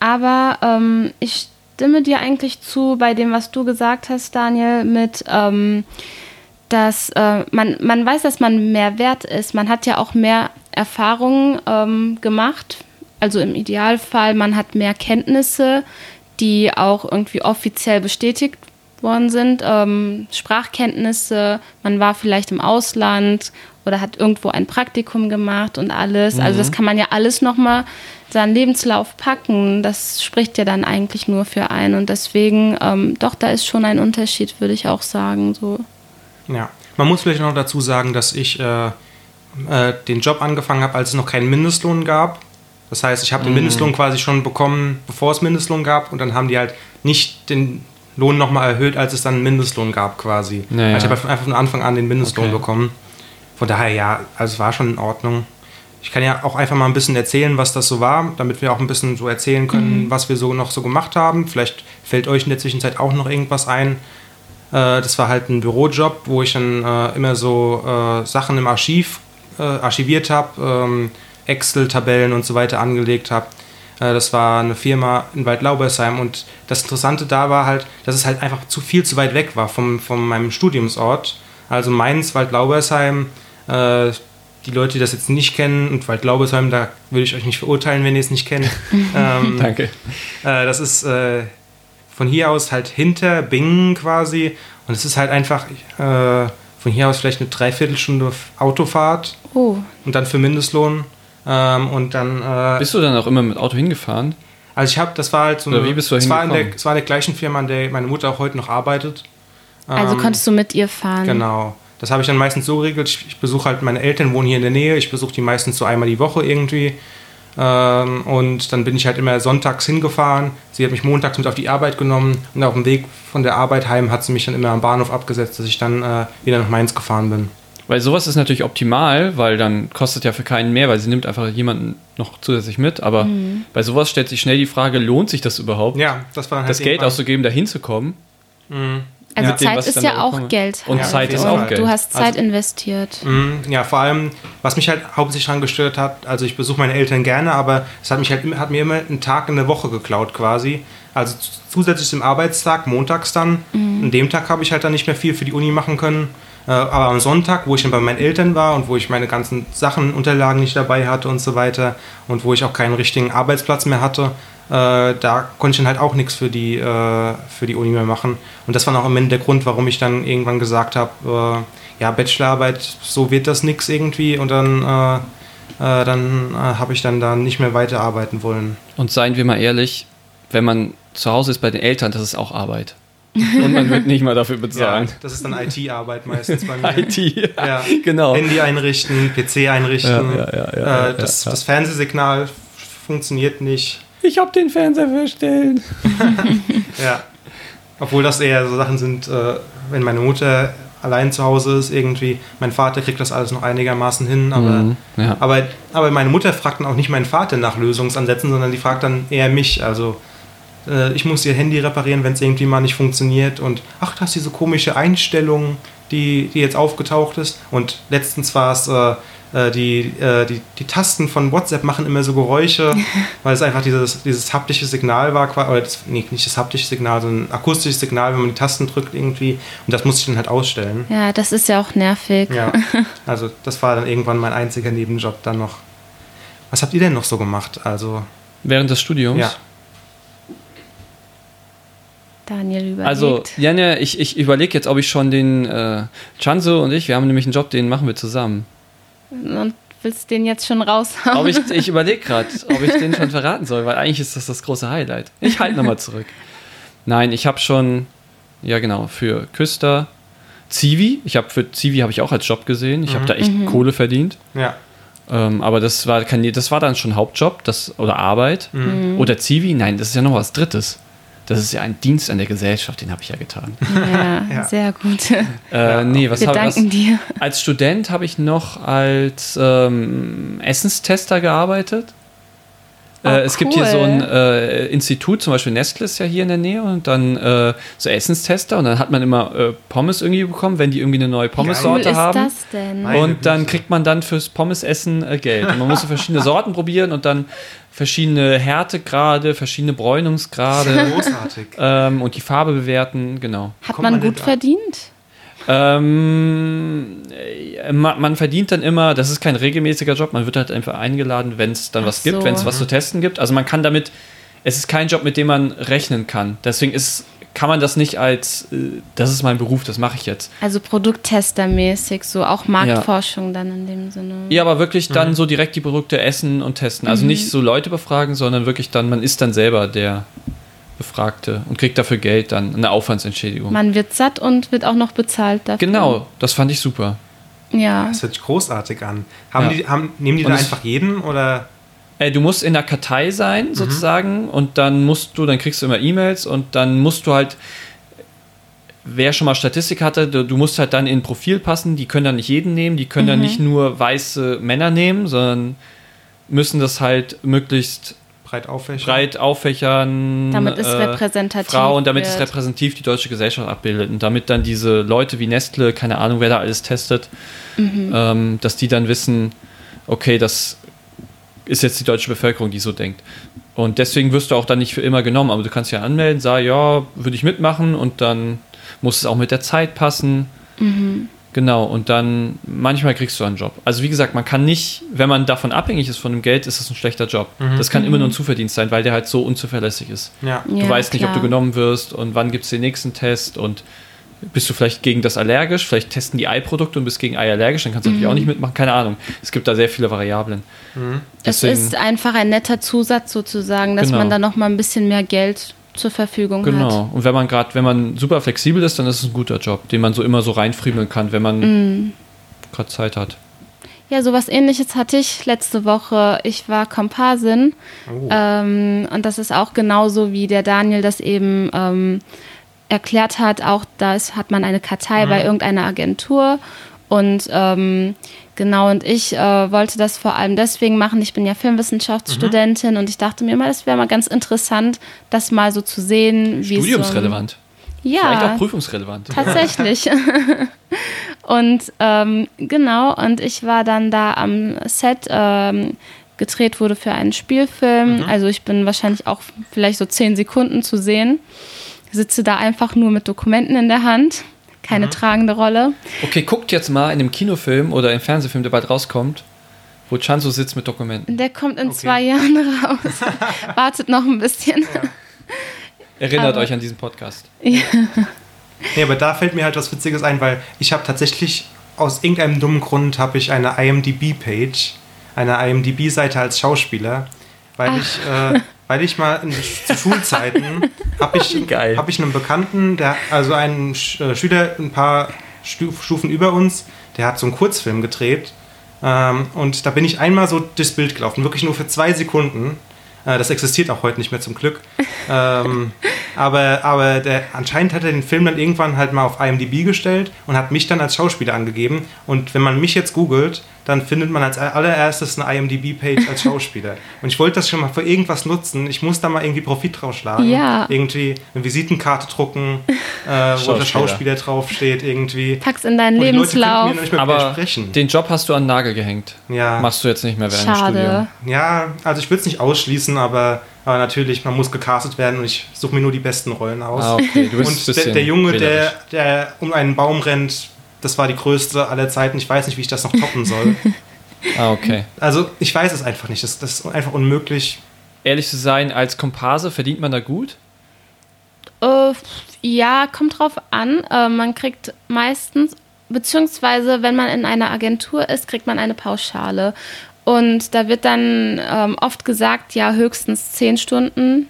Aber ähm, ich stimme dir eigentlich zu bei dem, was du gesagt hast, Daniel, mit ähm, dass äh, man, man weiß, dass man mehr wert ist. Man hat ja auch mehr Erfahrungen ähm, gemacht. Also im Idealfall, man hat mehr Kenntnisse, die auch irgendwie offiziell bestätigt worden sind. Ähm, Sprachkenntnisse, man war vielleicht im Ausland oder hat irgendwo ein Praktikum gemacht und alles. Also das kann man ja alles nochmal seinen Lebenslauf packen. Das spricht ja dann eigentlich nur für einen. Und deswegen, ähm, doch, da ist schon ein Unterschied, würde ich auch sagen. So. Ja, man muss vielleicht noch dazu sagen, dass ich äh, äh, den Job angefangen habe, als es noch keinen Mindestlohn gab. Das heißt, ich habe den Mindestlohn quasi schon bekommen, bevor es Mindestlohn gab. Und dann haben die halt nicht den Lohn nochmal erhöht, als es dann einen Mindestlohn gab quasi. Naja. Also ich habe einfach von Anfang an den Mindestlohn Okay. bekommen. Von daher, ja, also es war schon in Ordnung. Ich kann ja auch einfach mal ein bisschen erzählen, was das so war, damit wir auch ein bisschen so erzählen können, was wir so noch so gemacht haben. Vielleicht fällt euch in der Zwischenzeit auch noch irgendwas ein. Äh, das war halt ein Bürojob, wo ich dann äh, immer so äh, Sachen im Archiv äh, archiviert habe, ähm, Excel-Tabellen und so weiter angelegt habe. Äh, das war eine Firma in Waldlaubersheim und das Interessante da war halt, dass es halt einfach zu viel zu weit weg war vom, von meinem Studiumsort. Also Mainz, Waldlaubersheim, äh, die Leute, die das jetzt nicht kennen und Waldlaubersheim, da würde ich euch nicht verurteilen, wenn ihr es nicht kennt. (laughs) ähm, Danke. das ist von hier aus halt hinter Bingen quasi. Und es ist halt einfach äh, von hier aus vielleicht eine Dreiviertelstunde Autofahrt Oh, und dann für Mindestlohn. Ähm, und dann. Äh, Bist du dann auch immer mit Auto hingefahren? also ich habe, das war halt so Oder eine. wie bist du es war in der, hingekommen? es war in der gleichen Firma, an der meine Mutter auch heute noch arbeitet. also Ähm, konntest du mit ihr fahren? Genau. Das habe ich dann meistens so geregelt. Ich, ich besuche halt meine Eltern, wohnen hier in der Nähe. Ich besuche die meistens so einmal die Woche irgendwie. Ähm, und dann bin ich halt immer sonntags hingefahren. Sie hat mich montags mit auf die Arbeit genommen. Und auf dem Weg von der Arbeit heim hat sie mich dann immer am Bahnhof abgesetzt, dass ich dann äh, wieder nach Mainz gefahren bin. Weil sowas ist natürlich optimal, weil dann kostet ja für keinen mehr, weil sie nimmt einfach jemanden noch zusätzlich mit. Aber bei sowas stellt sich schnell die Frage, lohnt sich das überhaupt, Ja, das war dann halt das Geld auszugeben, da hinzukommen? Mhm. Also dem, Zeit ich ist ja auch bekomme. Geld. Und Ja, Zeit ist auch. Geld. Du hast Zeit Also- investiert. Mhm, Ja, vor allem, was mich halt hauptsächlich daran gestört hat, also ich besuche meine Eltern gerne, aber es hat mich halt immer- hat mir immer einen Tag in der Woche geklaut quasi. Also zusätzlich zum Arbeitstag, montags dann. An dem Tag habe ich halt dann nicht mehr viel für die Uni machen können. Äh, Aber am Sonntag, wo ich dann bei meinen Eltern war und wo ich meine ganzen Sachen, Unterlagen nicht dabei hatte und so weiter und wo ich auch keinen richtigen Arbeitsplatz mehr hatte, äh, da konnte ich dann halt auch nichts für die, äh, für die Uni mehr machen. Und das war auch am Ende der Grund, warum ich dann irgendwann gesagt habe, äh, ja, Bachelorarbeit, so wird das nix irgendwie. Und dann, äh, äh, dann äh, habe ich dann da nicht mehr weiterarbeiten wollen. Und seien wir mal ehrlich, wenn man zu Hause ist bei den Eltern, das ist auch Arbeit. Und man wird nicht mal dafür Ja, bezahlen. das ist dann IT-Arbeit meistens bei mir. (laughs) IT, Ja. genau. Handy einrichten, PC einrichten. Ja, ja, ja, ja, das, ja, ja. das Fernsehsignal funktioniert nicht. Ich habe den Fernseher verstellt. (laughs) Ja. Obwohl das eher so Sachen sind, äh, wenn meine Mutter allein zu Hause ist irgendwie. Mein Vater kriegt das alles noch einigermaßen hin, aber, Mhm, ja. aber, aber meine Mutter fragt dann auch nicht meinen Vater nach Lösungsansätzen, sondern die fragt dann eher mich. Also äh, ich muss ihr Handy reparieren, wenn es irgendwie mal nicht funktioniert und ach, das ist diese komische Einstellung, die, die jetzt aufgetaucht ist. Und letztens war es äh, die, äh, die, die Tasten von WhatsApp machen immer so Geräusche, (laughs) weil es einfach dieses, dieses haptische Signal war, oder das, nee, nicht das haptische Signal, sondern ein akustisches Signal, wenn man die Tasten drückt irgendwie. Und das musste ich dann halt ausstellen. Ja, das ist ja auch nervig. Ja, (laughs) also das war dann irgendwann mein einziger Nebenjob dann noch. Was habt ihr denn noch so gemacht? Also, Während des Studiums? ja. Daniel überlegt. Also, Janja, ich, ich überlege jetzt, ob ich schon den äh, Chanzo und ich, wir haben nämlich einen Job, den machen wir zusammen. Und willst den jetzt schon raushauen? Ob ich, ich (laughs) überlege gerade, ob ich den schon verraten soll, weil eigentlich ist das das große Highlight. Ich halte nochmal zurück. Nein, ich habe schon, ja genau, für Küster, Zivi, ich habe für Zivi habe ich auch als Job gesehen. Ich habe da echt Kohle verdient. Ja. Ähm, aber das war kein, das war dann schon Hauptjob, das oder Arbeit oder Zivi. Nein, das ist ja noch was Drittes. Das ist ja ein Dienst an der Gesellschaft, den habe ich ja getan. ja, Ja. sehr gut. Äh, nee, was Wir habe was, danken dir. Als Student habe ich noch als ähm, Essenstester gearbeitet. Oh, äh, es gibt hier so ein cool. äh, Institut, zum Beispiel Nestle ist ja hier in der Nähe und dann äh, so Essenstester und dann hat man immer äh, Pommes irgendwie bekommen, wenn die irgendwie eine neue Cool Pommessorte ist haben. das denn? Meine Und dann Güte. kriegt man dann fürs Pommesessen äh, Geld. Und man muss so verschiedene Sorten probieren und dann verschiedene Härtegrade, verschiedene Bräunungsgrade Großartig. ähm, und die Farbe bewerten, genau. Hat kommt man man gut verdient? Ähm, äh, man, man verdient dann immer, das ist kein regelmäßiger Job, man wird halt einfach eingeladen, wenn es dann Ach was gibt, so. wenn es was zu testen gibt. Also man kann damit, es ist kein Job, mit dem man rechnen kann. Deswegen ist, kann man das nicht als, äh, das ist mein Beruf, das mache ich jetzt. Also Produkttestermäßig, so auch Marktforschung dann in dem Sinne. Ja, aber wirklich dann so direkt die Produkte essen und testen. Also nicht so Leute befragen, sondern wirklich dann, man ist dann selber der Befragte und kriegt dafür Geld dann, eine Aufwandsentschädigung. Man wird satt und wird auch noch bezahlt dafür. Genau, das fand ich super. Ja. Das hört sich großartig an. Haben Ja. die, haben, nehmen die Und da einfach jeden oder? Äh, du musst in der Kartei sein, sozusagen, und dann musst du, dann kriegst du immer E-Mails und dann musst du halt, wer schon mal Statistik hatte, du, du musst halt dann in ein Profil passen, die können dann nicht jeden nehmen, die können dann nicht nur weiße Männer nehmen, sondern müssen das halt möglichst Breit auffächern? breit auffächern. Damit es äh, repräsentativ Frauen, damit es wird. repräsentativ die deutsche Gesellschaft abbildet und damit dann diese Leute wie Nestle, keine Ahnung, wer da alles testet, Mhm. ähm, dass die dann wissen, okay, das ist jetzt die deutsche Bevölkerung, die so denkt. Und deswegen wirst du auch dann nicht für immer genommen, aber du kannst ja anmelden, sag, ja, würde ich mitmachen und dann muss es auch mit der Zeit passen. Mhm. Genau, und dann manchmal kriegst du einen Job. Also wie gesagt, man kann nicht, wenn man davon abhängig ist von dem Geld, ist es ein schlechter Job. Das kann immer nur ein Zuverdienst sein, weil der halt so unzuverlässig ist. Ja. Du Ja, weißt nicht, ob du klar. genommen wirst und wann gibt es den nächsten Test und bist du vielleicht gegen das allergisch, vielleicht testen die Ei-Produkte und bist gegen Ei allergisch, dann kannst du Mhm. natürlich auch nicht mitmachen, keine Ahnung. Es gibt da sehr viele Variablen. Es Deswegen- ist einfach ein netter Zusatz sozusagen, dass Genau. man dann noch mal ein bisschen mehr Geld zur Verfügung hat. Genau. Und wenn man gerade, wenn man super flexibel ist, dann ist es ein guter Job, den man so immer so reinfriemeln kann, wenn man Mhm. gerade Zeit hat. Ja, sowas ähnliches hatte ich letzte Woche. Ich war Komparsin Oh. ähm, und das ist auch genauso, wie der Daniel das eben ähm, erklärt hat. Auch da hat man eine Kartei bei irgendeiner Agentur und ähm, genau, und ich äh, wollte das vor allem deswegen machen. Ich bin ja Filmwissenschaftsstudentin und ich dachte mir mal, das wäre mal ganz interessant, das mal so zu sehen, Studiumsrelevant. So, ja, Vielleicht auch prüfungsrelevant. Tatsächlich. (laughs) und ähm, genau, und ich war dann da am Set. Ähm, gedreht wurde für einen Spielfilm. Also ich bin wahrscheinlich auch vielleicht so zehn Sekunden zu sehen. Sitze da einfach nur mit Dokumenten in der Hand. Keine tragende Rolle. Okay, guckt jetzt mal in einem Kinofilm oder im Fernsehfilm, der bald rauskommt, wo Chanzo sitzt mit Dokumenten. Der kommt in Okay. zwei Jahren (laughs) raus. (laughs) Wartet noch ein bisschen. Erinnert Aber- euch an diesen Podcast. Nee, aber da fällt mir halt was Witziges ein, weil ich habe tatsächlich aus irgendeinem dummen Grund habe ich eine IMDb-Page, eine IMDb-Seite als Schauspieler, weil ich, äh, weil ich mal in, zu Schulzeiten (laughs) habe ich, hab ich einen Bekannten, der also einen äh, Schüler ein paar Stu Stufen über uns, der hat so einen Kurzfilm gedreht ähm, und da bin ich einmal so durchs Bild gelaufen, wirklich nur für zwei Sekunden. Äh, Das existiert auch heute nicht mehr zum Glück. (laughs) ähm, Aber, aber der, anscheinend hat er den Film dann irgendwann halt mal auf IMDb gestellt und hat mich dann als Schauspieler angegeben. Und wenn man mich jetzt googelt, dann findet man als allererstes eine IMDb-Page als Schauspieler. (laughs) Und ich wollte das schon mal für irgendwas nutzen. Ich muss da mal irgendwie Profit draus schlagen. Ja. Irgendwie eine Visitenkarte drucken, äh, wo der Schauspieler. Draufsteht irgendwie. Pack's in deinen Und die Leute könnten Lebenslauf. mir noch nicht mehr Aber den Job hast du an den Nagel gehängt. Ja. Machst du jetzt nicht mehr während dem Studium. Schade. Ja, also ich würde es nicht ausschließen, aber, aber natürlich, man muss gecastet werden und ich suche mir nur die besten Rollen aus. Ah, okay. Du bist ein und der, der Junge, der, der um einen Baum rennt, das war die größte aller Zeiten. Ich weiß nicht, wie ich das noch toppen soll. (laughs) Ah, okay. also ich weiß es einfach nicht. Das, das ist einfach unmöglich. Ehrlich zu sein, als Komparse verdient man da gut? Äh, ja, kommt drauf an. Äh, man kriegt meistens, beziehungsweise wenn man in einer Agentur ist, kriegt man eine Pauschale. Und da wird dann ähm, oft gesagt, ja, höchstens 10 Stunden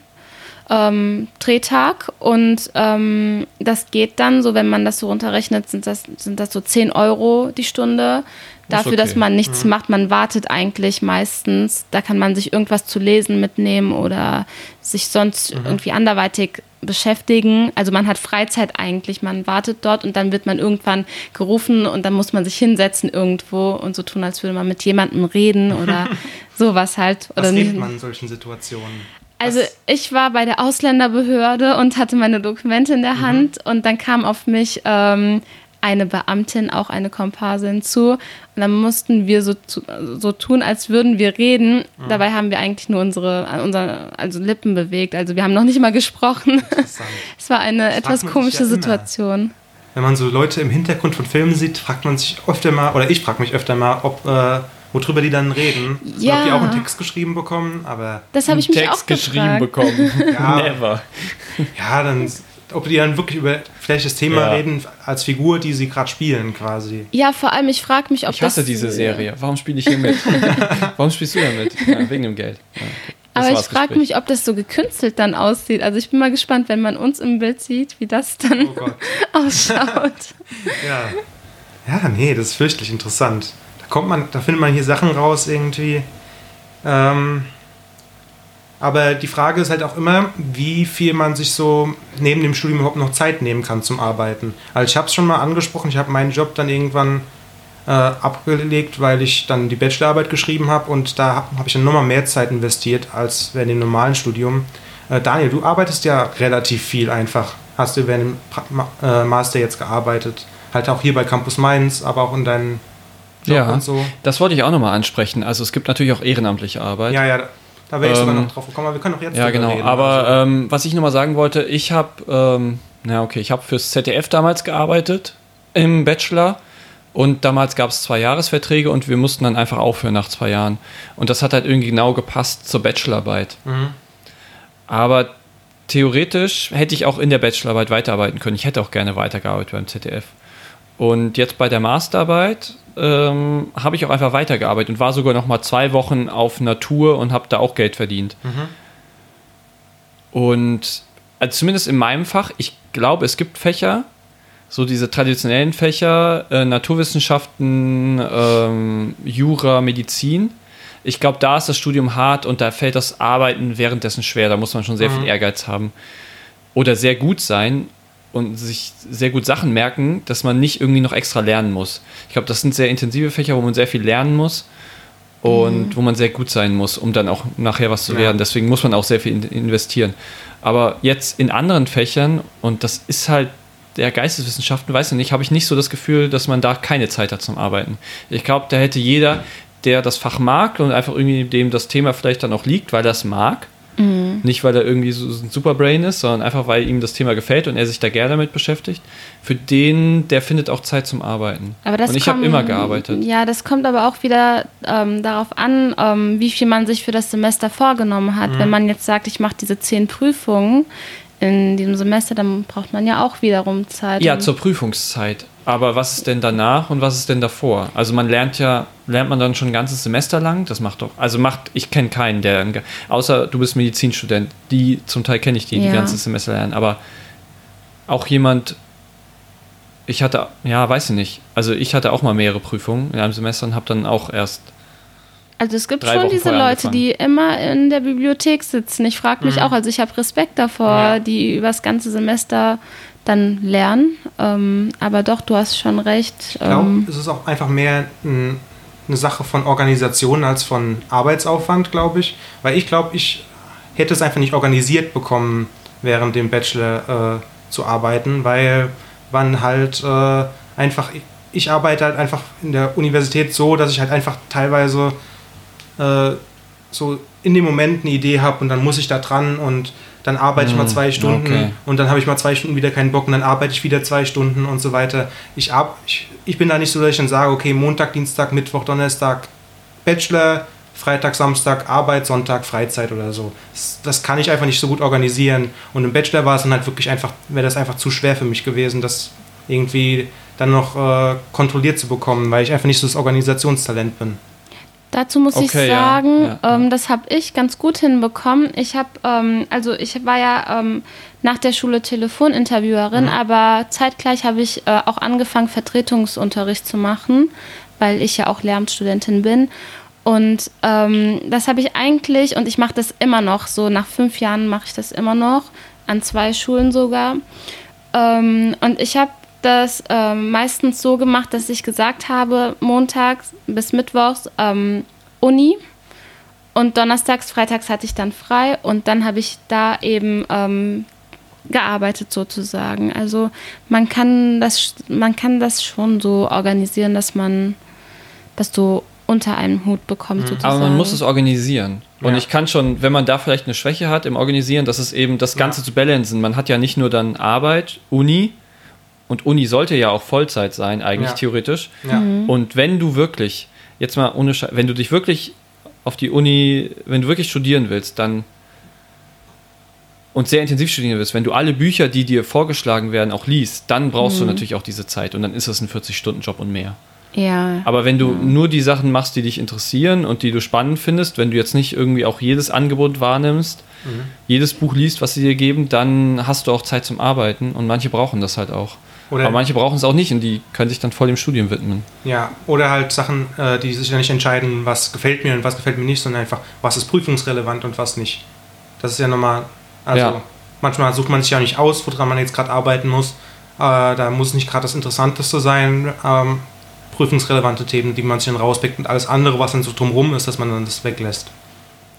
ähm, Drehtag. Und ähm, das geht dann, so wenn man das so runterrechnet, sind das, sind das so 10 Euro die Stunde. Dafür, dass okay. man nichts macht, man wartet eigentlich meistens. Da kann man sich irgendwas zu lesen mitnehmen oder sich sonst irgendwie anderweitig beschäftigen. Also man hat Freizeit eigentlich, man wartet dort und dann wird man irgendwann gerufen und dann muss man sich hinsetzen irgendwo und so tun, als würde man mit jemandem reden oder (laughs) sowas halt. Was Oder redet nicht. man in solchen Situationen? Also ich war bei der Ausländerbehörde und hatte meine Dokumente in der Mhm. Hand und dann kam auf mich ähm, eine Beamtin, auch eine Komparsin zu und dann mussten wir so, so tun, als würden wir reden. Mhm. Dabei haben wir eigentlich nur unsere, unsere also Lippen bewegt. Also wir haben noch nicht mal gesprochen. (laughs) Es war eine etwas man sich komische ja immer. Situation. Wenn man so Leute im Hintergrund von Filmen sieht, fragt man sich öfter mal, oder ich frage mich öfter mal, ob, äh, worüber die dann reden. Und Ja. Die auch einen Text geschrieben bekommen, aber Das habe ich mich Text auch geschrieben gefragt. bekommen. (laughs) Ja. Never. ja, dann, ob die dann wirklich über vielleicht das Thema Ja. reden als Figur, die sie gerade spielen quasi. Ja, vor allem, ich frage mich, ob Ich hasse das... diese Serie. Warum spiele ich hier mit? (laughs) Warum spielst du da mit? Ja, wegen dem Geld. Ja, Aber ich frage mich, ob das so gekünstelt dann aussieht. Also ich bin mal gespannt, wenn man uns im Bild sieht, wie das dann Oh (laughs) ausschaut. Ja. Ja, nee, das ist fürchterlich interessant. Kommt man, da findet man hier Sachen raus irgendwie. Ähm, aber die Frage ist halt auch immer, wie viel man sich so neben dem Studium überhaupt noch Zeit nehmen kann zum Arbeiten. Also ich habe es schon mal angesprochen, ich habe meinen Job dann irgendwann äh, abgelegt, weil ich dann die Bachelorarbeit geschrieben habe und da habe hab ich dann nochmal mehr Zeit investiert als während dem normalen Studium. Äh, Daniel, du arbeitest ja relativ viel einfach. Hast du während dem pra Ma äh, Master jetzt gearbeitet? Halt auch hier bei Campus Mainz, aber auch in deinem Job Ja, und so. das wollte ich auch nochmal ansprechen. Also es gibt natürlich auch ehrenamtliche Arbeit. Ja, ja, da wäre ich sogar Ähm, noch drauf gekommen, aber wir können auch jetzt Ja, genau. reden. Aber Also, ähm, was ich nochmal sagen wollte, ich habe, ähm, na okay, ich habe fürs ZDF damals gearbeitet im Bachelor und damals gab es zwei Jahresverträge und wir mussten dann einfach aufhören nach zwei Jahren. Und das hat halt irgendwie genau gepasst zur Bachelorarbeit. Mhm. Aber theoretisch hätte ich auch in der Bachelorarbeit weiterarbeiten können. Ich hätte auch gerne weitergearbeitet beim ZDF. Und jetzt bei der Masterarbeit ähm, habe ich auch einfach weitergearbeitet und war sogar noch mal zwei Wochen auf Natur und habe da auch Geld verdient. Und also zumindest in meinem Fach, ich glaube, es gibt Fächer, so diese traditionellen Fächer, äh, Naturwissenschaften, ähm, Jura, Medizin. Ich glaube, da ist das Studium hart und da fällt das Arbeiten währenddessen schwer. Da muss man schon sehr viel Ehrgeiz haben. Oder sehr gut sein und sich sehr gut Sachen merken, dass man nicht irgendwie noch extra lernen muss. Ich glaube, das sind sehr intensive Fächer, wo man sehr viel lernen muss und wo man sehr gut sein muss, um dann auch nachher was zu Ja. werden. Deswegen muss man auch sehr viel in- investieren. Aber jetzt in anderen Fächern, und das ist halt der Geisteswissenschaften, weiß ich nicht, habe ich nicht so das Gefühl, dass man da keine Zeit hat zum Arbeiten. Ich glaube, da hätte jeder, der das Fach mag und einfach irgendwie dem das Thema vielleicht dann auch liegt, weil er es mag, nicht, weil er irgendwie so ein Superbrain ist, sondern einfach, weil ihm das Thema gefällt und er sich da gerne damit beschäftigt. Für den, der findet auch Zeit zum Arbeiten. Aber das und ich habe kommt- immer gearbeitet. Ja, das kommt aber auch wieder ähm, darauf an, ähm, wie viel man sich für das Semester vorgenommen hat. Mhm. Wenn man jetzt sagt, ich mache diese zehn Prüfungen in diesem Semester, dann braucht man ja auch wiederum Zeit. Ja, zur Prüfungszeit. Aber was ist denn danach und was ist denn davor? Also man lernt ja, lernt man dann schon ein ganzes Semester lang? Das macht doch, also macht, ich kenne keinen, der, außer du bist Medizinstudent, die zum Teil kenne ich die, die Ja. ganze Semester lernen, aber auch jemand, ich hatte, ja, weiß ich nicht, also ich hatte auch mal mehrere Prüfungen in einem Semester und habe dann auch erst Also es gibt schon Wochen diese Leute, angefangen. die immer in der Bibliothek sitzen. Ich frage mich auch, also ich habe Respekt davor, Ja. die übers ganze Semester dann lernen. Ähm, aber doch, du hast schon recht. Ich glaube, Ähm, es ist auch einfach mehr ein, eine Sache von Organisation als von Arbeitsaufwand, glaube ich. Weil ich glaube, ich hätte es einfach nicht organisiert bekommen, während dem Bachelor äh, zu arbeiten, weil man halt äh, einfach, ich, ich arbeite halt einfach in der Universität so, dass ich halt einfach teilweise äh, so in dem Moment eine Idee habe und dann muss ich da dran und dann arbeite ich mal Hm, zwei Stunden okay. und dann habe ich mal zwei Stunden wieder keinen Bock und dann arbeite ich wieder zwei Stunden und so weiter. Ich, ab, ich, ich bin da nicht so, dass ich dann sage, okay, Montag, Dienstag, Mittwoch, Donnerstag Bachelor, Freitag, Samstag Arbeit, Sonntag Freizeit oder so. Das, das kann ich einfach nicht so gut organisieren. Und im Bachelor war es dann halt wirklich einfach, wäre das einfach zu schwer für mich gewesen, das irgendwie dann noch äh, kontrolliert zu bekommen, weil ich einfach nicht so das Organisationstalent bin. Dazu muss ich Okay, ja, sagen, ja, ja. ähm, das habe ich ganz gut hinbekommen. Ich habe, ähm, also ich war ja ähm, nach der Schule Telefoninterviewerin, Mhm. aber zeitgleich habe ich äh, auch angefangen, Vertretungsunterricht zu machen, weil ich ja auch Lehramtsstudentin bin. Und ähm, das habe ich eigentlich, und ich mache das immer noch, so nach fünf Jahren mache ich das immer noch, an zwei Schulen sogar. Ähm, und ich habe das ähm, meistens so gemacht, dass ich gesagt habe, montags bis mittwochs ähm, Uni und donnerstags, freitags hatte ich dann frei und dann habe ich da eben ähm, gearbeitet sozusagen. Also man kann das, man kann das schon so organisieren, dass man das so unter einen Hut bekommt sozusagen. Aber man muss es organisieren. Und Ja. ich kann schon, wenn man da vielleicht eine Schwäche hat im Organisieren, dass es eben das Ganze Ja. zu balancen. Man hat ja nicht nur dann Arbeit, Uni, und Uni sollte ja auch Vollzeit sein, eigentlich Ja. theoretisch. Ja. Und wenn du wirklich, jetzt mal ohne Sche wenn du dich wirklich auf die Uni, wenn du wirklich studieren willst, dann und sehr intensiv studieren willst, wenn du alle Bücher, die dir vorgeschlagen werden, auch liest, dann brauchst du natürlich auch diese Zeit und dann ist es ein 40-Stunden-Job und mehr. ja. Aber wenn du nur die Sachen machst, die dich interessieren und die du spannend findest, wenn du jetzt nicht irgendwie auch jedes Angebot wahrnimmst, jedes Buch liest, was sie dir geben, dann hast du auch Zeit zum Arbeiten und manche brauchen das halt auch. Oder- Aber manche brauchen es auch nicht und die können sich dann voll dem Studium widmen. Ja, oder halt Sachen, äh, die sich ja nicht entscheiden, was gefällt mir und was gefällt mir nicht, sondern einfach, was ist prüfungsrelevant und was nicht. Das ist ja nochmal, also Ja. manchmal sucht man sich ja nicht aus, woran man jetzt gerade arbeiten muss. Äh, da muss nicht gerade das Interessanteste sein. Ähm, prüfungsrelevante Themen, die man sich dann rauspickt und alles andere, was dann so drumrum ist, dass man dann das weglässt.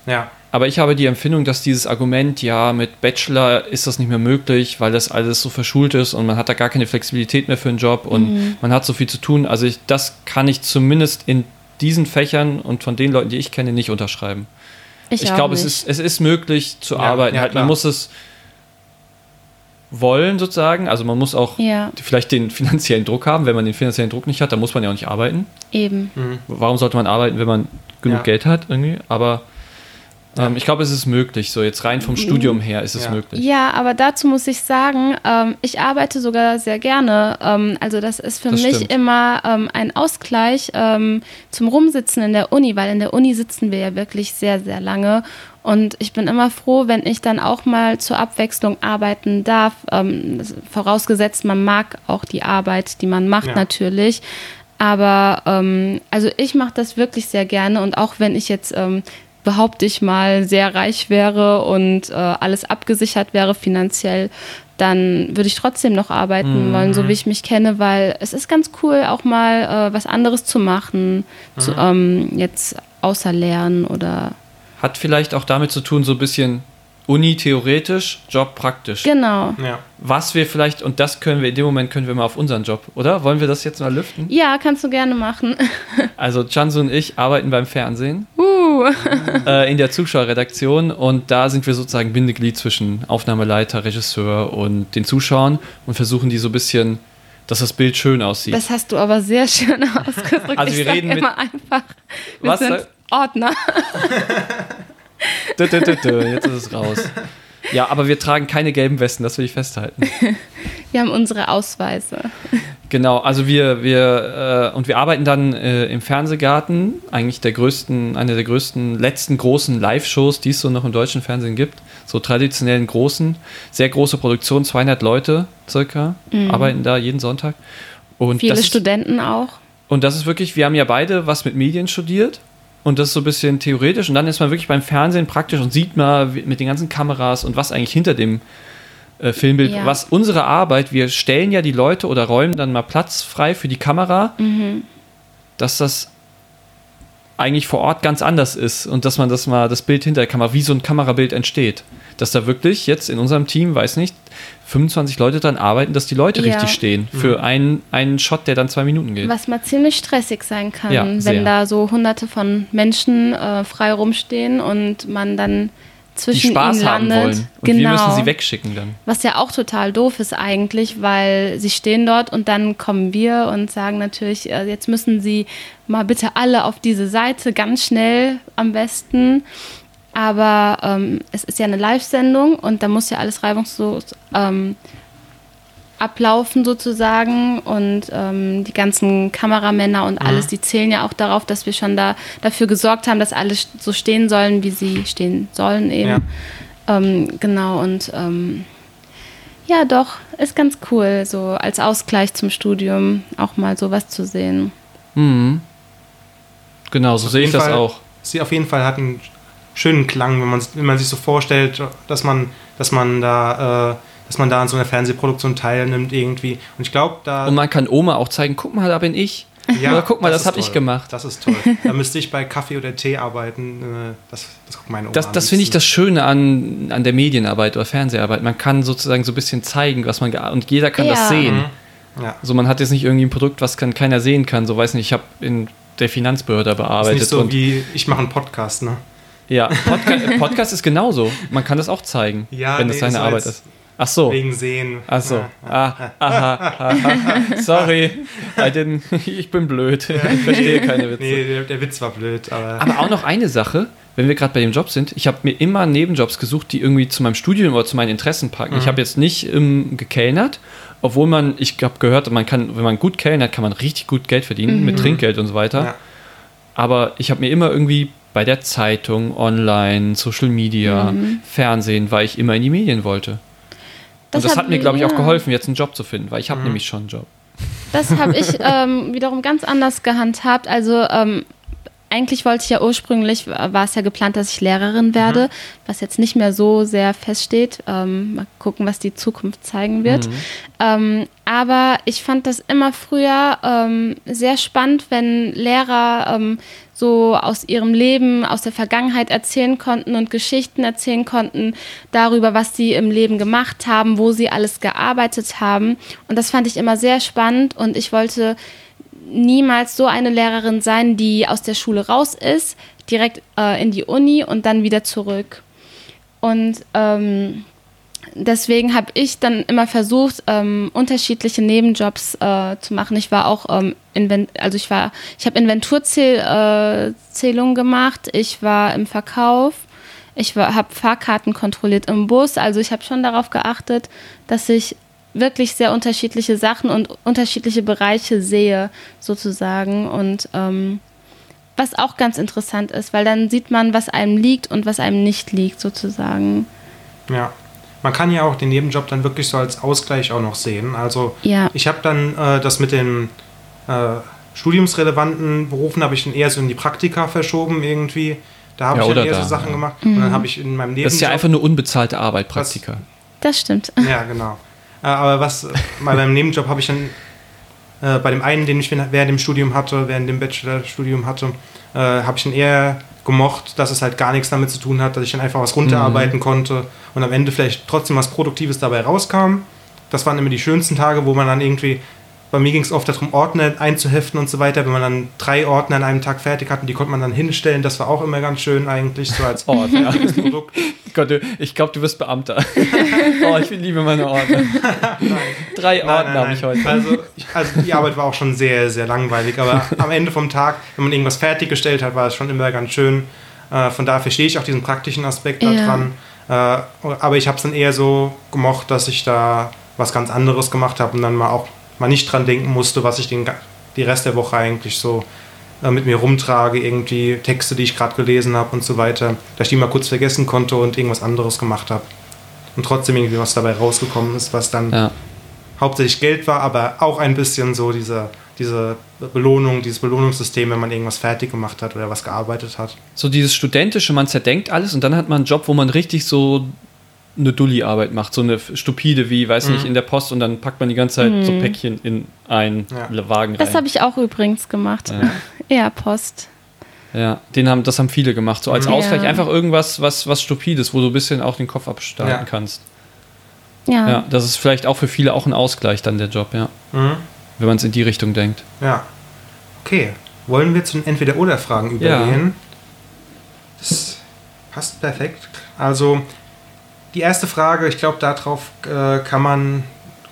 Ja, Aber ich habe die Empfindung, dass dieses Argument, ja, mit Bachelor ist das nicht mehr möglich, weil das alles so verschult ist und man hat da gar keine Flexibilität mehr für einen Job und man hat so viel zu tun. Also ich, das kann ich zumindest in diesen Fächern und von den Leuten, die ich kenne, nicht unterschreiben. Ich auch glaube, es ist, es ist möglich zu Ja, arbeiten. ja, halt, man muss es wollen sozusagen. Also man muss auch Ja, vielleicht den finanziellen Druck haben. Wenn man den finanziellen Druck nicht hat, dann muss man ja auch nicht arbeiten. eben. Warum sollte man arbeiten, wenn man genug Ja. Geld hat irgendwie? Aber ähm, ich glaube, es ist möglich. So jetzt rein vom Studium her ist es Ja. möglich. Ja, aber dazu muss ich sagen, ähm, ich arbeite sogar sehr gerne. Ähm, also das ist für Das mich stimmt. immer ähm, ein Ausgleich ähm, zum Rumsitzen in der Uni, weil in der Uni sitzen wir ja wirklich sehr, sehr lange. Und ich bin immer froh, wenn ich dann auch mal zur Abwechslung arbeiten darf. Ähm, vorausgesetzt, man mag auch die Arbeit, die man macht Ja. natürlich. Aber ähm, also ich mache das wirklich sehr gerne und auch wenn ich jetzt ähm, behaupte ich mal sehr reich wäre und äh, alles abgesichert wäre finanziell, dann würde ich trotzdem noch arbeiten wollen, so wie ich mich kenne, weil es ist ganz cool, auch mal äh, was anderes zu machen, zu, ähm, jetzt außer Lernen oder Hat vielleicht auch damit zu tun, so ein bisschen Uni theoretisch, Job praktisch. genau. ja. Was wir vielleicht, und das können wir in dem Moment, können wir mal auf unseren Job, oder? Wollen wir das jetzt mal lüften? Ja, kannst du gerne machen. (laughs) Also Chansu und ich arbeiten beim Fernsehen uh. (laughs) äh, in der Zuschauerredaktion und da sind wir sozusagen Bindeglied zwischen Aufnahmeleiter, Regisseur und den Zuschauern und versuchen die so ein bisschen, dass das Bild schön aussieht. Das hast du aber sehr schön (laughs) ausgedrückt. Also ich wir sag reden mit- immer einfach, wir Was sind Ordner. Dö, dö, dö, Jetzt ist es raus. Ja, aber wir tragen keine gelben Westen, das will ich festhalten. (laughs) Wir haben unsere Ausweise. Genau, also wir, wir, äh, und wir arbeiten dann äh, im Fernsehgarten, eigentlich der größten, einer der größten, letzten großen Live-Shows, die es so noch im deutschen Fernsehen gibt. So traditionellen großen, sehr große Produktion, 200 Leute circa, arbeiten da jeden Sonntag. Und Viele das ist, Studenten auch. Und das ist wirklich, wir haben ja beide was mit Medien studiert und das ist so ein bisschen theoretisch und dann ist man wirklich beim Fernsehen praktisch und sieht mal mit den ganzen Kameras und was eigentlich hinter dem äh, Filmbild, Ja. was unsere Arbeit, wir stellen ja die Leute oder räumen dann mal Platz frei für die Kamera, dass das eigentlich vor Ort ganz anders ist und dass man das mal, das Bild hinter der Kamera, wie so ein Kamerabild entsteht. Dass da wirklich jetzt in unserem Team, weiß nicht, 25 Leute dran arbeiten, dass die Leute Ja. richtig stehen. Für einen, einen Shot, der dann zwei Minuten geht. Was mal ziemlich stressig sein kann, Ja, sehr. wenn da so hunderte von Menschen äh, frei rumstehen und man dann Die zwischen Spaß ihnen haben landet. wollen. Und genau. wir müssen sie wegschicken dann. Was ja auch total doof ist eigentlich, weil sie stehen dort und dann kommen wir und sagen natürlich, äh, jetzt müssen sie mal bitte alle auf diese Seite, ganz schnell am besten. Aber ähm, es ist ja eine Live-Sendung und da muss ja alles reibungslos ähm, ablaufen sozusagen und ähm, die ganzen Kameramänner und alles, die zählen ja auch darauf, dass wir schon da dafür gesorgt haben, dass alle so stehen sollen, wie sie stehen sollen eben. Ja. Ähm, genau, und ähm, ja, doch, ist ganz cool, so als Ausgleich zum Studium auch mal sowas zu sehen. Mhm. Genau, so sehe ich das Fall- auch. Sie auf jeden Fall hat einen schönen Klang, wenn man, wenn man sich so vorstellt, dass man, dass man da, äh, dass man da an so einer Fernsehproduktion teilnimmt irgendwie. Und ich glaube, da. Und man kann Oma auch zeigen, guck mal, da bin ich. Oder guck mal, das ist hab ich gemacht. Das ist toll. Da müsste ich bei Kaffee oder Tee arbeiten. äh, Das, das guckt meine Oma Das, das finde ich das Schöne an, an der Medienarbeit oder Fernseharbeit. Man kann sozusagen so ein bisschen zeigen, was man und jeder kann Ja. das sehen. Mhm. Ja. Also man hat jetzt nicht irgendwie ein Produkt, was kann, keiner sehen kann. So weiß nicht, ich habe in der Finanzbehörde Ist bearbeitet. nicht so und, wie ich mache einen Podcast, ne? Ja, Podca Podcast ist genauso. Man kann das auch zeigen, Ja, wenn das nee, seine das war Arbeit jetzt ist. Ach so. Wegen Sehen. Ach so. Ah, aha, aha. Sorry. (laughs) Ich bin blöd. Ich verstehe keine Witze. Nee, der, der Witz war blöd, aber. Aber auch noch eine Sache, wenn wir gerade bei dem Job sind, ich habe mir immer Nebenjobs gesucht, die irgendwie zu meinem Studium oder zu meinen Interessen packen. Mhm. Ich habe jetzt nicht ähm, gekellnert, obwohl man, ich habe gehört, man kann, wenn man gut kellnert, kann man richtig gut Geld verdienen mit Trinkgeld und so weiter. Ja. Aber ich habe mir immer irgendwie bei der Zeitung, online, Social Media, Fernsehen, weil ich immer in die Medien wollte. und das hat, mir, glaube ich, auch geholfen, jetzt einen Job zu finden, weil ich Mhm. habe nämlich schon einen Job. Das habe ich (laughs) ähm, wiederum ganz anders gehandhabt. Also ähm, eigentlich wollte ich ja ursprünglich, war es ja geplant, dass ich Lehrerin werde, was jetzt nicht mehr so sehr feststeht. Ähm, mal gucken, was die Zukunft zeigen wird. Ähm, aber ich fand das immer früher ähm, sehr spannend, wenn Lehrer ähm, so aus ihrem Leben, aus der Vergangenheit erzählen konnten und Geschichten erzählen konnten darüber, was sie im Leben gemacht haben, wo sie alles gearbeitet haben. Und das fand ich immer sehr spannend und ich wollte niemals so eine Lehrerin sein, die aus der Schule raus ist, direkt äh, in die Uni und dann wieder zurück. Und ähm, deswegen habe ich dann immer versucht, ähm, unterschiedliche Nebenjobs äh, zu machen. Ich war auch ähm, Inven also ich war, ich habe Inventurzählungen äh, gemacht, ich war im Verkauf, ich habe Fahrkarten kontrolliert im Bus. Also ich habe schon darauf geachtet, dass ich wirklich sehr unterschiedliche Sachen und unterschiedliche Bereiche sehe, sozusagen. Und ähm, was auch ganz interessant ist, weil dann sieht man, was einem liegt und was einem nicht liegt, sozusagen. Ja. Man kann ja auch den Nebenjob dann wirklich so als Ausgleich auch noch sehen. Also Ja. ich habe dann äh, das mit den äh, studiumsrelevanten Berufen habe ich dann eher so in die Praktika verschoben irgendwie. Da habe Ja, ich dann eher da, so Sachen ja. gemacht. Und dann habe ich in meinem Nebenjob... Das ist ja einfach nur unbezahlte Arbeit, Praktika. Das stimmt. Ja, genau. Äh, aber was, äh, bei meinem Nebenjob habe ich dann, äh, bei dem einen, den ich während dem Studium hatte, während dem Bachelorstudium hatte, äh, habe ich dann eher gemocht, dass es halt gar nichts damit zu tun hat, dass ich dann einfach was runterarbeiten konnte und am Ende vielleicht trotzdem was Produktives dabei rauskam. Das waren immer die schönsten Tage, wo man dann irgendwie, bei mir ging es oft darum, Ordner einzuheften und so weiter. Wenn man dann drei Ordner an einem Tag fertig hat und die konnte man dann hinstellen, das war auch immer ganz schön eigentlich, so als (laughs) Ort, ja. Produkt. Gott, ich glaube, du wirst Beamter. (laughs) oh, ich liebe meine Ordner. Drei Ordner habe ich heute. Also, ich, also die Arbeit war auch schon sehr, sehr langweilig, aber (laughs) am Ende vom Tag, wenn man irgendwas fertiggestellt hat, war es schon immer ganz schön. Äh, von daher verstehe ich auch diesen praktischen Aspekt Ja. daran. Äh, aber ich habe es dann eher so gemocht, dass ich da was ganz anderes gemacht habe und dann mal auch mal nicht dran denken musste, was ich den, die Rest der Woche eigentlich so äh, mit mir rumtrage, irgendwie Texte, die ich gerade gelesen habe und so weiter, dass ich die mal kurz vergessen konnte und irgendwas anderes gemacht habe. Und trotzdem irgendwie was dabei rausgekommen ist, was dann Ja. hauptsächlich Geld war, aber auch ein bisschen so dieser, diese Belohnung, dieses Belohnungssystem, wenn man irgendwas fertig gemacht hat oder was gearbeitet hat. So dieses studentische, man zerdenkt alles und dann hat man einen Job, wo man richtig so eine Dulli-Arbeit macht, so eine stupide wie, weiß Mhm. nicht, in der Post und dann packt man die ganze Zeit so Mhm. Päckchen in einen Ja. Wagen rein. Das habe ich auch übrigens gemacht. Ja. Ja, Post. Ja, den haben, das haben viele gemacht. So als Mhm. Ausgleich Ja. einfach irgendwas, was, was Stupides, wo du ein bisschen auch den Kopf abstarten Ja. kannst. Ja. Ja, das ist vielleicht auch für viele auch ein Ausgleich dann der Job, ja. Mhm. Wenn man es in die Richtung denkt. Ja. Okay. Wollen wir zu den Entweder-Oder-Fragen übergehen? Das passt perfekt. Also, die erste Frage, ich glaube, darauf äh, kann man,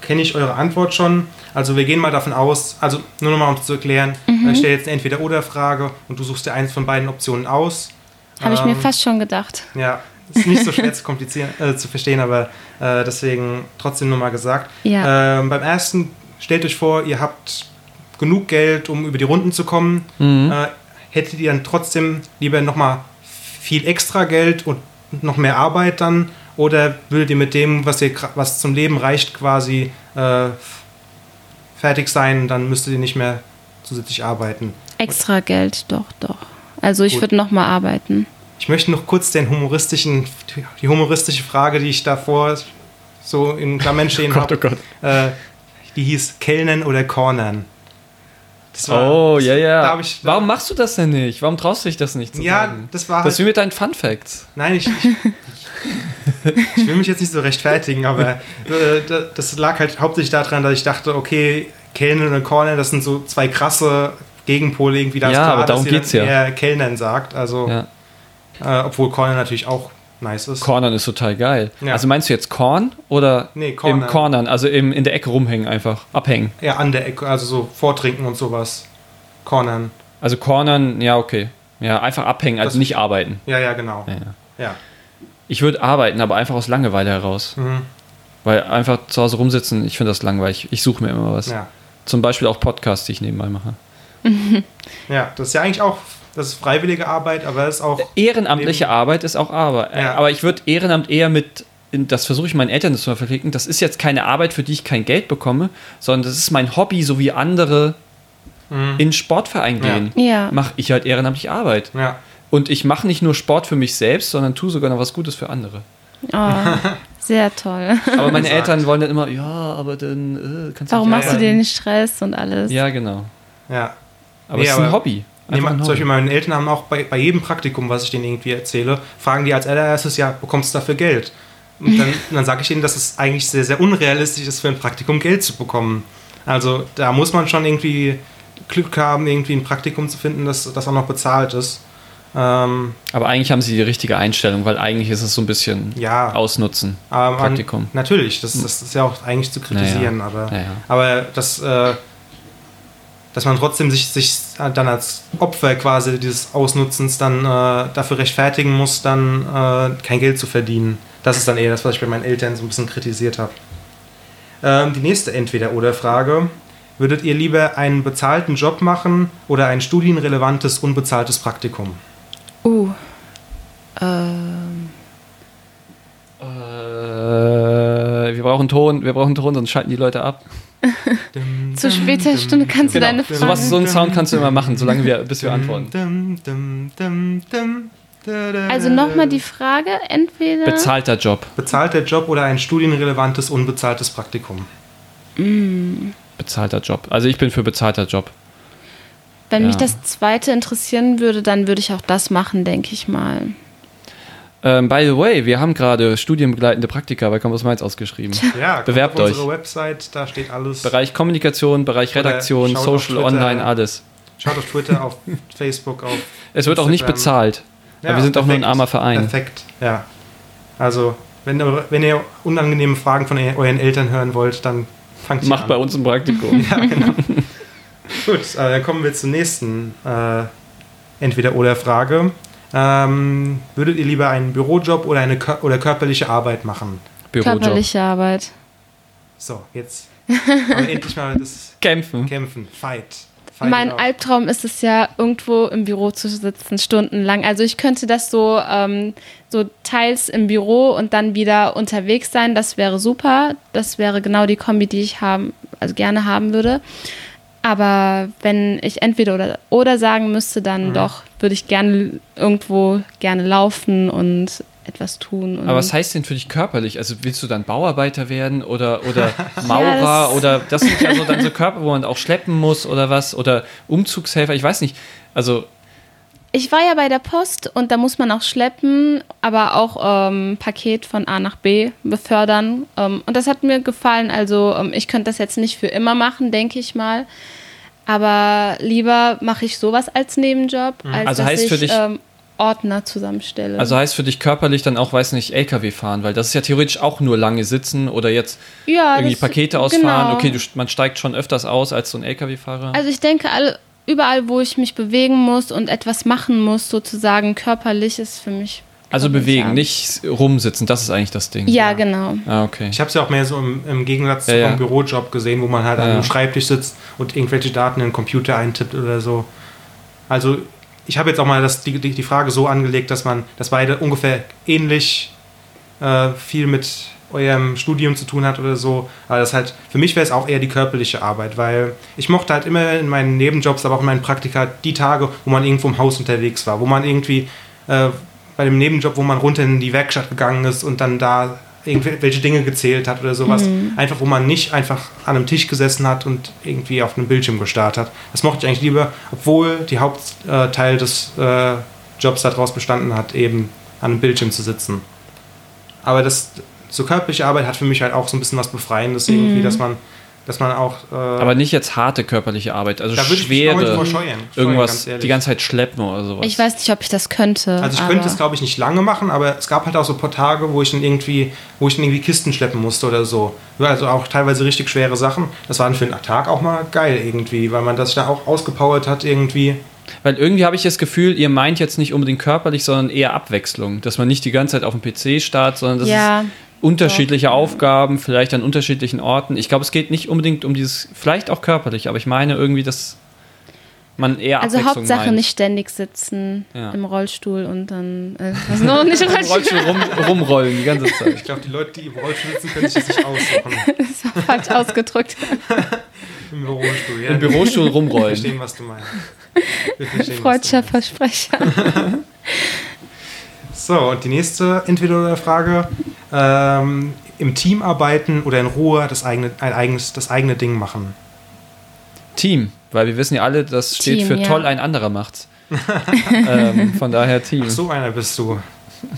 kenne ich eure Antwort schon. Also, wir gehen mal davon aus, also nur nochmal um zu erklären, ich stelle jetzt eine Entweder-Oder-Frage und du suchst dir eins von beiden Optionen aus. Habe ich mir Ähm, fast schon gedacht. Ja, ist nicht so schwer (laughs) zu komplizieren, äh, zu verstehen, aber äh, deswegen trotzdem nur mal gesagt. Ja. Ähm, beim ersten stellt euch vor, ihr habt genug Geld, um über die Runden zu kommen. Mhm. Äh, hättet ihr dann trotzdem lieber nochmal viel extra Geld und noch mehr Arbeit dann? Oder würdet ihr mit dem, was, ihr, was zum Leben reicht, quasi äh, fertig sein? Dann müsstet ihr nicht mehr zusätzlich arbeiten. Extra Geld, doch, doch. Also ich Gut. würde nochmal arbeiten. Ich möchte noch kurz den humoristischen, die humoristische Frage, die ich davor so in Klammern stehen (laughs) Gott, habe, oh Gott. äh, die hieß Kellnern oder Cornern. Das Oh, ja, ja. Da Warum machst du das denn nicht? Warum traust du dich das nicht zu Ja, sagen? das war Das ist halt, wie mit deinen Fun Facts. Nein, ich, ich, (laughs) ich will mich jetzt nicht so rechtfertigen, aber äh, da- das lag halt hauptsächlich daran, dass ich dachte, okay, Kellner und Corner, das sind so zwei krasse Gegenpole irgendwie. Da ist Ja, klar, aber darum dass geht's ja. eher Kellnern sagt. Also, Ja. äh, obwohl Corner natürlich auch nice ist. Cornern ist total geil. Ja. Also meinst du jetzt Corn oder Nee, Corner. im Cornern, also im, in der Ecke rumhängen einfach, abhängen? Ja, an der Ecke, also so vortrinken und sowas. Cornern. Also Cornern, ja, okay. Ja, einfach abhängen, also Das- nicht arbeiten. Ja, ja, genau. Ja, ja. Ich würde arbeiten, aber einfach aus Langeweile heraus. Mhm. Weil einfach zu Hause rumsitzen, ich finde das langweilig. Ich suche mir immer was. Ja. Zum Beispiel auch Podcasts, die ich nebenbei mache. (laughs) ja, das ist ja eigentlich auch, das ist freiwillige Arbeit, aber es ist auch, Ehrenamtliche Arbeit ist auch Arbeit. Ja. Aber ich würde Ehrenamt eher mit, in, das versuche ich meinen Eltern zu verpflichten, das ist jetzt keine Arbeit, für die ich kein Geld bekomme, sondern das ist mein Hobby, so wie andere Mhm. in Sportverein Ja. gehen. Ja. Mache ich halt ehrenamtlich Arbeit. ja. Und ich mache nicht nur Sport für mich selbst, sondern tue sogar noch was Gutes für andere. Oh, (laughs) sehr toll. Aber meine Gesagt. Eltern wollen dann immer, ja, aber dann äh, kannst du Warum nicht machst du arbeiten. dir den Stress und alles? Ja, genau. Ja. Aber Nee, es ist ein Hobby. Nee, zum. Beispiel meine Eltern haben auch bei, bei jedem Praktikum, was ich denen irgendwie erzähle, fragen die als allererstes, ja, bekommst du dafür Geld? Und dann, (laughs) dann sage ich ihnen, dass es eigentlich sehr, sehr unrealistisch ist, für ein Praktikum Geld zu bekommen. Also da muss man schon irgendwie Glück haben, irgendwie ein Praktikum zu finden, das, das auch noch bezahlt ist. Ähm, Aber eigentlich haben sie die richtige Einstellung, weil eigentlich ist es so ein bisschen ja, Ausnutzen. man, Praktikum. natürlich, das, das ist ja auch eigentlich zu kritisieren, aber, Naja. aber das, äh, dass man trotzdem sich, sich dann als Opfer quasi dieses Ausnutzens dann äh, dafür rechtfertigen muss, dann äh, kein Geld zu verdienen. Das ist dann eher das, was ich bei meinen Eltern so ein bisschen kritisiert habe. Ähm, die nächste Entweder-Oder-Frage. Würdet ihr lieber einen bezahlten Job machen oder ein studienrelevantes, unbezahltes Praktikum? Uh. Ähm, Äh, wir brauchen Ton, wir brauchen Ton, sonst schalten die Leute ab. (laughs) Zu später Stunde kannst du deine Genau. Sowas, so einen Sound kannst du immer machen, solange wir, bis wir antworten. also nochmal die Frage, entweder... Bezahlter Job. Bezahlter Job oder ein studienrelevantes, unbezahltes Praktikum? Bezahlter Job. Also ich bin für bezahlter Job. Wenn mich Ja. das zweite interessieren würde, dann würde ich auch das machen, denke ich mal. Ähm, by the way, wir haben gerade studienbegleitende Praktika bei Campus Mainz ausgeschrieben. Ja, kommt Bewerbt auf euch. unsere Website, da steht alles. Bereich Kommunikation, Bereich Redaktion, Social. Online, alles. Schaut auf Twitter, auf (laughs) Facebook, auf. Es wird auch nicht Instagram. bezahlt. Ja, aber wir sind auch nur ein perfekt. armer Verein. Perfekt, ja. Also, wenn, ihr- wenn ihr unangenehme Fragen von euren Eltern hören wollt, dann fangt ihr Macht an. bei uns ein Praktikum. (laughs) Ja, genau. (laughs) Gut, äh, dann kommen wir zur nächsten äh, Entweder-Oder-Frage. Ähm, würdet ihr lieber einen Bürojob oder eine kör oder körperliche Arbeit machen? Bürojob. Körperliche Arbeit. So, jetzt. Endlich mal das (laughs) Kämpfen. Kämpfen. Fight. Fight Mein. Albtraum ist es ja, irgendwo im Büro zu sitzen, stundenlang. Also ich könnte das so, ähm, so teils im Büro und dann wieder unterwegs sein. Das wäre super. Das wäre genau die Kombi, die ich haben, also gerne haben würde. Aber wenn ich entweder oder, oder sagen müsste, dann Mhm. doch, würde ich gerne irgendwo gerne laufen und etwas tun. Aber was heißt denn für dich körperlich? Also willst du dann Bauarbeiter werden oder, oder (laughs) Maurer das- oder das sind ja so dann so Körper, wo man auch schleppen muss oder was oder Umzugshelfer, ich weiß nicht. Also Ich war ja bei der Post und da muss man auch schleppen, aber auch ähm, Paket von A nach B befördern. Ähm, und das hat mir gefallen. Also ähm, ich könnte das jetzt nicht für immer machen, denke ich mal. Aber lieber mache ich sowas als Nebenjob, als Also dass heißt ich für dich- ähm, Ordner zusammenstelle. Also heißt für dich körperlich dann auch, weiß nicht, LKW fahren, weil das ist ja theoretisch auch nur lange sitzen oder jetzt ja, irgendwie das- Pakete ausfahren. genau. Okay, du, man steigt schon öfters aus als so ein LKW-Fahrer. Also ich denke, alle, überall, wo ich mich bewegen muss und etwas machen muss, sozusagen körperlich, ist für mich. Also bewegen, ja. nicht rumsitzen, das ist eigentlich das Ding. Ja, genau. Ah, okay. Ich habe es ja auch mehr so im, im Gegensatz Ja, zu ja. einem Bürojob gesehen, wo man halt an Ja. einem Schreibtisch sitzt und irgendwelche Daten in den Computer eintippt oder so. Also ich habe jetzt auch mal das, die, die die Frage so angelegt, dass man, dass beide ungefähr ähnlich äh, viel mit eurem Studium zu tun hat oder so. Aber das halt, für mich wäre es auch eher die körperliche Arbeit, weil ich mochte halt immer in meinen Nebenjobs, aber auch in meinen Praktika die Tage, wo man irgendwo im Haus unterwegs war, wo man irgendwie äh, bei dem Nebenjob, wo man runter in die Werkstatt gegangen ist und dann da irgendwelche Dinge gezählt hat oder sowas. Einfach, wo man nicht einfach an einem Tisch gesessen hat und irgendwie auf einem Bildschirm gestarrt hat. Das mochte ich eigentlich lieber, obwohl die Hauptteil des äh, Jobs daraus bestanden hat, eben an einem Bildschirm zu sitzen. Aber das, so körperliche Arbeit hat für mich halt auch so ein bisschen was Befreiendes irgendwie, dass man, dass man auch... Äh, Aber nicht jetzt harte körperliche Arbeit, also da würde ich mich auch nicht schwere, vor scheuen, scheuen, ganz irgendwas ehrlich. die ganze Zeit schleppen oder sowas. Ich weiß nicht, ob ich das könnte. Also ich könnte es glaube ich nicht lange machen, aber es gab halt auch so ein paar Tage, wo ich dann irgendwie, wo ich dann irgendwie Kisten schleppen musste oder so. Also auch teilweise richtig schwere Sachen. Das war dann für einen Tag auch mal geil irgendwie, weil man das da auch ausgepowert hat irgendwie. Weil irgendwie habe ich das Gefühl, ihr meint jetzt nicht unbedingt körperlich, sondern eher Abwechslung. Dass man nicht die ganze Zeit auf dem PC startet, sondern das Ja, ist unterschiedliche Aufgaben, vielleicht an unterschiedlichen Orten. Ich glaube, es geht nicht unbedingt um dieses, vielleicht auch körperlich, aber ich meine irgendwie, dass man eher also Hauptsache meint. nicht ständig sitzen Ja. im Rollstuhl und dann. Äh, was noch nicht im Rollstuhl? Rollstuhl rum, rumrollen die ganze Zeit. Ich glaube, die Leute, die im Rollstuhl sitzen, können sich das nicht aussuchen. (laughs) Das war falsch ausgedrückt. (laughs) Im Bürostuhl. Ja, Im Bürostuhl Wir rumrollen. verstehen, was du meinst. Wir verstehen, was du Freudscher meinst. Versprecher. (laughs) So, und die nächste Entweder-Oder-Frage. Ähm, Im Team arbeiten oder in Ruhe das eigene, ein eigenes, das eigene Ding machen. Team, weil wir wissen ja alle, das steht Team, für ja. toll, ein anderer macht's. (laughs) ähm, von daher Team. Ach, so einer bist du.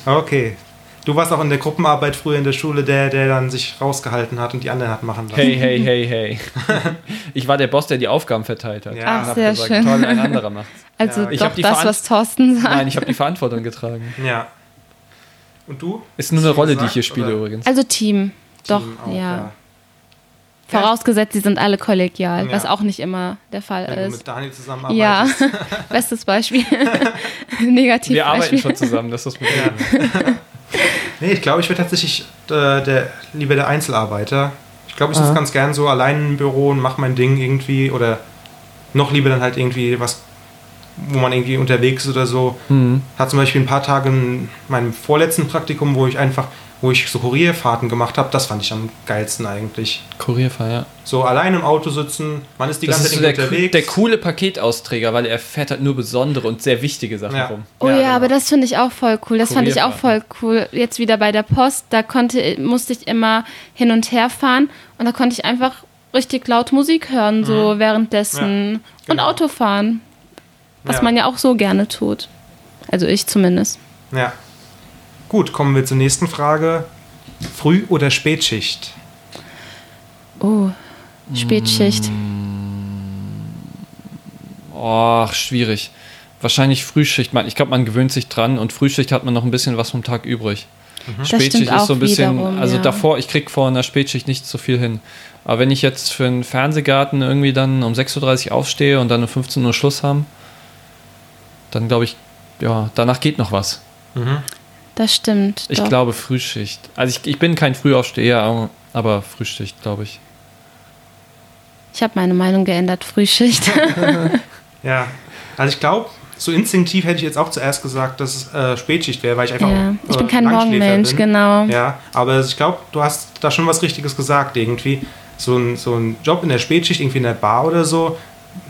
Okay. Du warst auch in der Gruppenarbeit früher in der Schule der, der dann sich rausgehalten hat und die anderen hat machen lassen. Hey, hey, hey, hey. (laughs) Ich war der Boss, der die Aufgaben verteilt hat. Ja. Ach, Und hab sehr gesagt, schön. Toll, ein anderer macht's. Also Ja, doch die das, was Thorsten sagt. Nein, ich habe die Verantwortung getragen. Ja. Und du? Ist nur eine du Rolle, die ich gesagt, hier spiele oder? übrigens. Also Team. Doch, Team auch, ja. Vorausgesetzt, sie sind alle kollegial, Ja. was auch nicht immer der Fall Wenn du ist. mit Daniel Ja, zusammenarbeitest. (laughs) bestes Beispiel. (laughs) Negativ Wir arbeiten Beispiel. schon zusammen, das ist das (laughs) Problem. Ja. nee, ich glaube, ich wäre tatsächlich äh, der, lieber der Einzelarbeiter. Ich glaube, ich sitze Aha. ganz gern so allein im Büro und mache mein Ding irgendwie oder noch lieber dann halt irgendwie was, wo man irgendwie unterwegs ist oder so. Mhm. Hat zum Beispiel ein paar Tage in meinem vorletzten Praktikum, wo ich einfach, wo ich so Kurierfahrten gemacht habe, das fand ich am geilsten eigentlich. Kurierfahrer, ja. So allein im Auto sitzen, man ist die Das ganze ist so Zeit der, unterwegs. der coole Paketausträger, weil er fährt halt nur besondere und sehr wichtige Sachen Ja. rum. Oh ja, Ja, genau. aber das finde ich auch voll cool. Das fand ich auch voll cool. Jetzt wieder bei der Post, da konnte, musste ich immer hin und her fahren und da konnte ich einfach richtig laut Musik hören, so währenddessen. Und genau. Auto fahren. Was Ja. man ja auch so gerne tut. Also ich zumindest. Ja. Gut, kommen wir zur nächsten Frage. Früh- oder Spätschicht? Oh, Spätschicht. Oh, schwierig. Wahrscheinlich Frühschicht. Ich glaube, man gewöhnt sich dran und Frühschicht hat man noch ein bisschen was vom Tag übrig. Das Spätschicht ist so ein bisschen, wiederum, also ja. davor, ich krieg vor einer Spätschicht nicht so viel hin. Aber wenn ich jetzt für einen Fernsehgarten irgendwie dann um 6.30 Uhr aufstehe und dann um 15 Uhr Schluss haben, dann glaube ich, ja, danach geht noch was. Das stimmt. Ich doch. glaube Frühschicht. Also ich, ich bin kein Frühaufsteher, aber- Frühschicht, glaube ich. Ich habe meine Meinung geändert. Frühschicht. (laughs) (laughs) Ja, also ich glaube, so instinktiv hätte ich jetzt auch zuerst gesagt, dass es äh, Spätschicht wäre, weil ich einfach. ja. Ich äh, bin kein Morgenmensch, genau. Ja, aber ich glaube, du hast da schon was Richtiges gesagt irgendwie. So ein, so ein Job in der Spätschicht, irgendwie in der Bar oder so,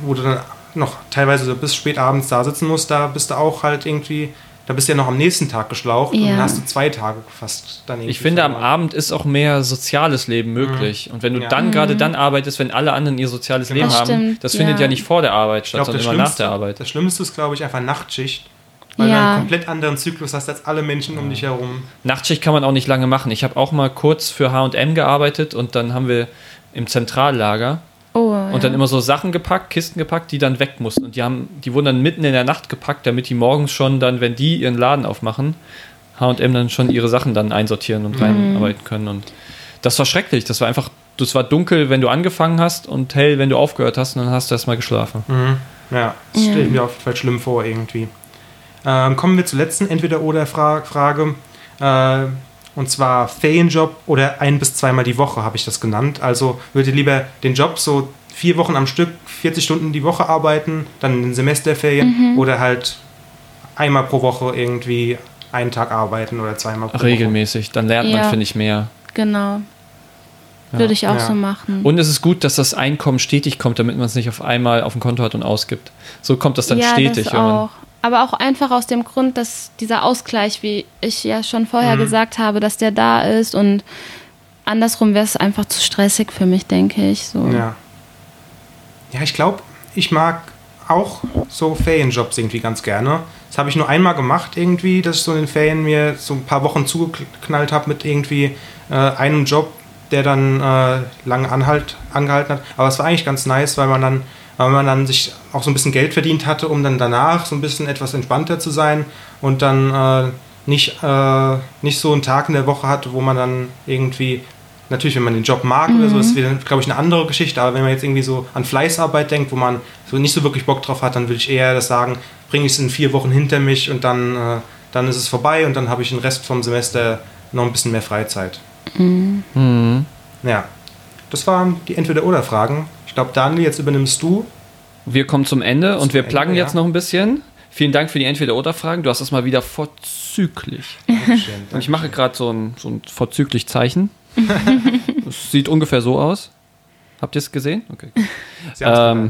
wo du dann noch teilweise bis spät abends da sitzen musst, da bist du auch halt irgendwie, da bist du ja noch am nächsten Tag geschlaucht und Ja. dann hast du zwei Tage fast dann irgendwie. Ich finde, am. Abend ist auch mehr soziales Leben möglich. Und wenn du Ja. dann gerade dann arbeitest, wenn alle anderen ihr soziales Leben Das haben, stimmt, das findet ja. ja nicht vor der Arbeit statt, glaube, das sondern immer nach der Arbeit. das Schlimmste ist, glaube ich, einfach Nachtschicht. Weil du Ja. einen komplett anderen Zyklus hast als alle Menschen um dich herum. Nachtschicht kann man auch nicht lange machen. Ich habe auch mal kurz für H&M gearbeitet und dann haben wir im Zentrallager Und dann immer so Sachen gepackt, Kisten gepackt, die dann weg mussten. Und die, haben, die wurden dann mitten in der Nacht gepackt, damit die morgens schon dann, wenn die ihren Laden aufmachen, H&M dann schon ihre Sachen dann einsortieren und reinarbeiten können. Und das war schrecklich. Das war einfach, das war dunkel, wenn du angefangen hast und hell, wenn du aufgehört hast und dann hast du erstmal geschlafen. Ja, das Ja. stelle ich mir auf jeden Fall schlimm vor irgendwie. Ähm, kommen wir zur letzten Entweder-Oder-Frage. Äh, und zwar Ferienjob oder ein- bis zweimal die Woche habe ich das genannt. Also würdet ihr lieber den Job so vier Wochen am Stück, 40 Stunden die Woche arbeiten, dann in den Semesterferien oder halt einmal pro Woche irgendwie einen Tag arbeiten oder zweimal pro Woche. Regelmäßig. Dann lernt man, Ja. finde ich, mehr. genau. Würde ich auch Ja. so machen. Und es ist gut, dass das Einkommen stetig kommt, damit man es nicht auf einmal auf dem Konto hat und ausgibt. So kommt das dann ja, stetig. das auch. Aber auch einfach aus dem Grund, dass dieser Ausgleich, wie ich ja schon vorher Mhm. gesagt habe, dass der da ist und andersrum wäre es einfach zu stressig für mich, denke ich. So. Ja. Ja, ich glaube, ich mag auch so Ferienjobs irgendwie ganz gerne. Das habe ich nur einmal gemacht irgendwie, dass ich so in den Ferien mir so ein paar Wochen zugeknallt habe mit irgendwie äh, einem Job, der dann äh, lange anhalt, angehalten hat. Aber es war eigentlich ganz nice, weil man dann weil man dann sich auch so ein bisschen Geld verdient hatte, um dann danach so ein bisschen etwas entspannter zu sein und dann äh, nicht, äh, nicht so einen Tag in der Woche hat, wo man dann irgendwie, natürlich, wenn man den Job mag oder so, ist wieder, glaube ich, eine andere Geschichte, aber wenn man jetzt irgendwie so an Fleißarbeit denkt, wo man so nicht so wirklich Bock drauf hat, dann würde ich eher das sagen, bringe ich es in vier Wochen hinter mich und dann, äh, dann ist es vorbei und dann habe ich den Rest vom Semester noch ein bisschen mehr Freizeit. Mhm. Ja, das waren die Entweder-Oder-Fragen. Ich glaube, Daniel, jetzt übernimmst du. Wir kommen zum Ende und wir Ende, pluggen ja. jetzt noch ein bisschen. Vielen Dank für die Entweder-Oder-Fragen. Du hast das mal wieder vorzüglich. Und ich mache gerade so ein, so ein vorzüglich Zeichen. Es (laughs) sieht ungefähr so aus. Habt ihr es gesehen? Okay. (laughs) Sie Ähm.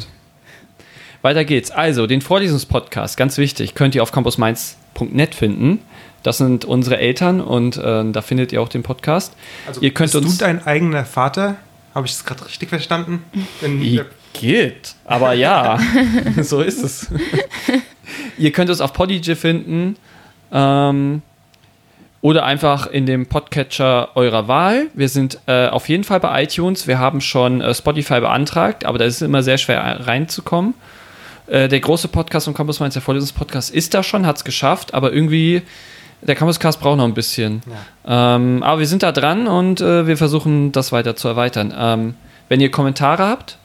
Weiter geht's. Also, den Vorlesungspodcast, ganz wichtig, könnt ihr auf campusmainz.net finden. Das sind unsere Eltern und äh, da findet ihr auch den Podcast. Also, ihr könnt bist uns- du dein eigener Vater? Habe ich das gerade richtig verstanden? Geht. Aber ja, (laughs) so ist es. ihr könnt uns auf Podigy finden ähm, oder einfach in dem Podcatcher eurer Wahl. Wir sind äh, auf jeden Fall bei iTunes. Wir haben schon äh, Spotify beantragt, aber da ist es immer sehr schwer reinzukommen. Äh, der große Podcast von Campus Mainz, der Vorlesungspodcast, ist da schon, hat es geschafft, aber irgendwie, der Campuscast braucht noch ein bisschen. Ähm, aber wir sind da dran und äh, wir versuchen das weiter zu erweitern. Ähm, wenn ihr Kommentare habt,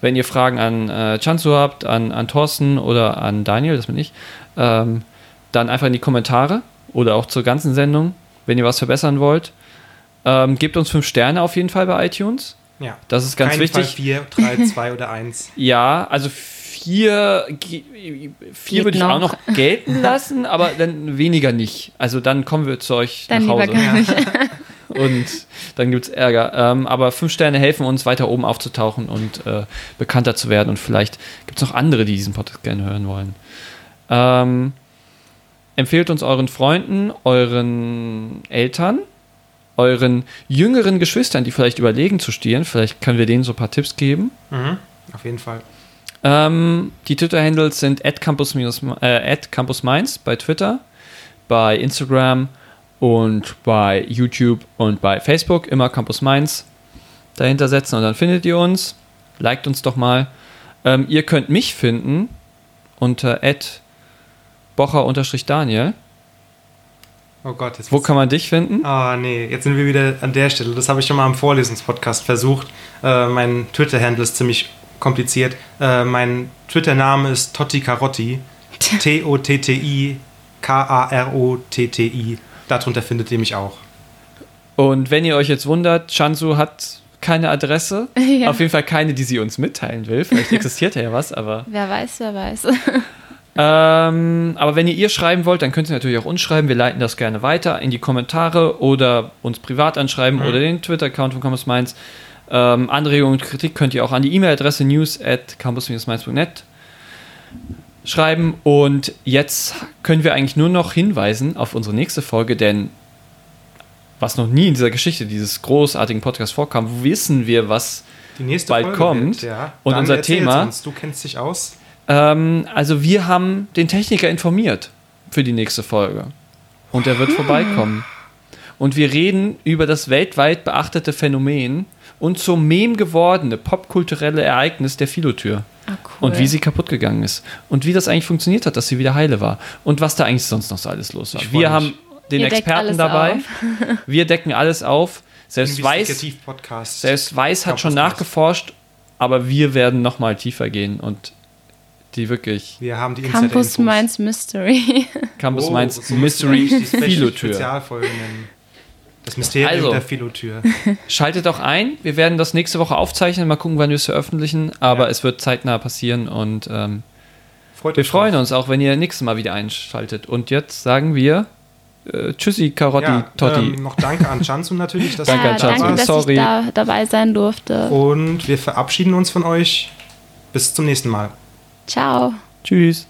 wenn ihr Fragen an äh, Chanzu habt, an, an Thorsten oder an Daniel, das bin ich, ähm, dann einfach in die Kommentare oder auch zur ganzen Sendung, wenn ihr was verbessern wollt. Ähm, gebt uns fünf Sterne auf jeden Fall bei iTunes. ja. Das ist ganz Kein wichtig. Fall 4, 3, 2 oder 1. Ja, also vier, vier würde ich auch noch. gelten (laughs) lassen, aber dann weniger nicht. Also dann kommen wir zu euch Dann nach Hause. gar nicht. (laughs) Und dann gibt es Ärger. Ähm, aber fünf Sterne helfen uns, weiter oben aufzutauchen und äh, bekannter zu werden. Und vielleicht gibt es noch andere, die diesen Podcast gerne hören wollen. Ähm, empfehlt uns euren Freunden, euren Eltern, euren jüngeren Geschwistern, die vielleicht überlegen zu studieren. Vielleicht können wir denen so ein paar Tipps geben. Mhm. Auf jeden Fall. Ähm, die Twitter-Handles sind at campus, äh, Mainz bei Twitter, bei Instagram und bei YouTube und bei Facebook. Immer Campus Mainz dahinter setzen und dann findet ihr uns. Liked uns doch mal. Ähm, ihr könnt mich finden unter at bocher-daniel. Oh Gott, jetzt Wo kann man dich finden? Ah, nee, jetzt sind wir wieder an der Stelle. Das habe ich schon mal im Vorlesungspodcast versucht. Äh, mein Twitter-Handle ist ziemlich kompliziert. Äh, mein Twitter-Name ist Totti Carotti. T-O-T-T-I-K-A-R-O-T-T-I. Darunter findet ihr mich auch. Und wenn ihr euch jetzt wundert, Chansu hat keine Adresse. (laughs) Ja. Auf jeden Fall keine, die sie uns mitteilen will. Vielleicht (laughs) existiert ja was, aber Wer weiß, wer weiß. Ähm, aber wenn ihr ihr schreiben wollt, dann könnt ihr natürlich auch uns schreiben. Wir leiten das gerne weiter in die Kommentare oder uns privat anschreiben oder den Twitter-Account von Campus Mainz. Ähm, Anregungen und Kritik könnt ihr auch an die E-Mail-Adresse news at campus-mainz.net schreiben. Und jetzt können wir eigentlich nur noch hinweisen auf unsere nächste Folge, denn was noch nie in dieser Geschichte dieses großartigen Podcasts vorkam, wissen wir, was bald Folge kommt. Wird, ja. Und Dann unser Thema- Uns. Du kennst dich aus. Ähm, also wir haben den Techniker informiert für die nächste Folge. Und er wird vorbeikommen. Und wir reden über das weltweit beachtete Phänomen und zum Mem gewordene popkulturelle Ereignis der Filotür. Ah, cool. Und wie sie kaputt gegangen ist. Und wie das eigentlich funktioniert hat, dass sie wieder heile war. Und was da eigentlich sonst noch so alles los war. Wir haben den Ihr Experten dabei. (laughs) Wir decken alles auf. Selbst Weiß, selbst Weiß hat schon nachgeforscht, aber wir werden noch mal tiefer gehen und die wirklich Wir haben die Campus. Mainz Mystery. (laughs) Campus Oh, Mainz so Mystery eigentlich die Spe- Filotür. Spezialfolge nennen. Das Mysterium Also. der Filotür. (laughs) Schaltet auch ein. Wir werden das nächste Woche aufzeichnen. Mal gucken, wann wir es veröffentlichen. Aber Ja. es wird zeitnah passieren und ähm, Freut wir euch freuen drauf. uns auch, wenn ihr nächstes Mal wieder einschaltet. Und jetzt sagen wir äh, Tschüssi, Karotti, Ja, Totti. ähm, noch danke an Chansu natürlich, dass (laughs) Danke du an da Chansu. danke, dass Sorry. ich da dabei sein durfte. Und wir verabschieden uns von euch. Bis zum nächsten Mal. Ciao. Tschüss.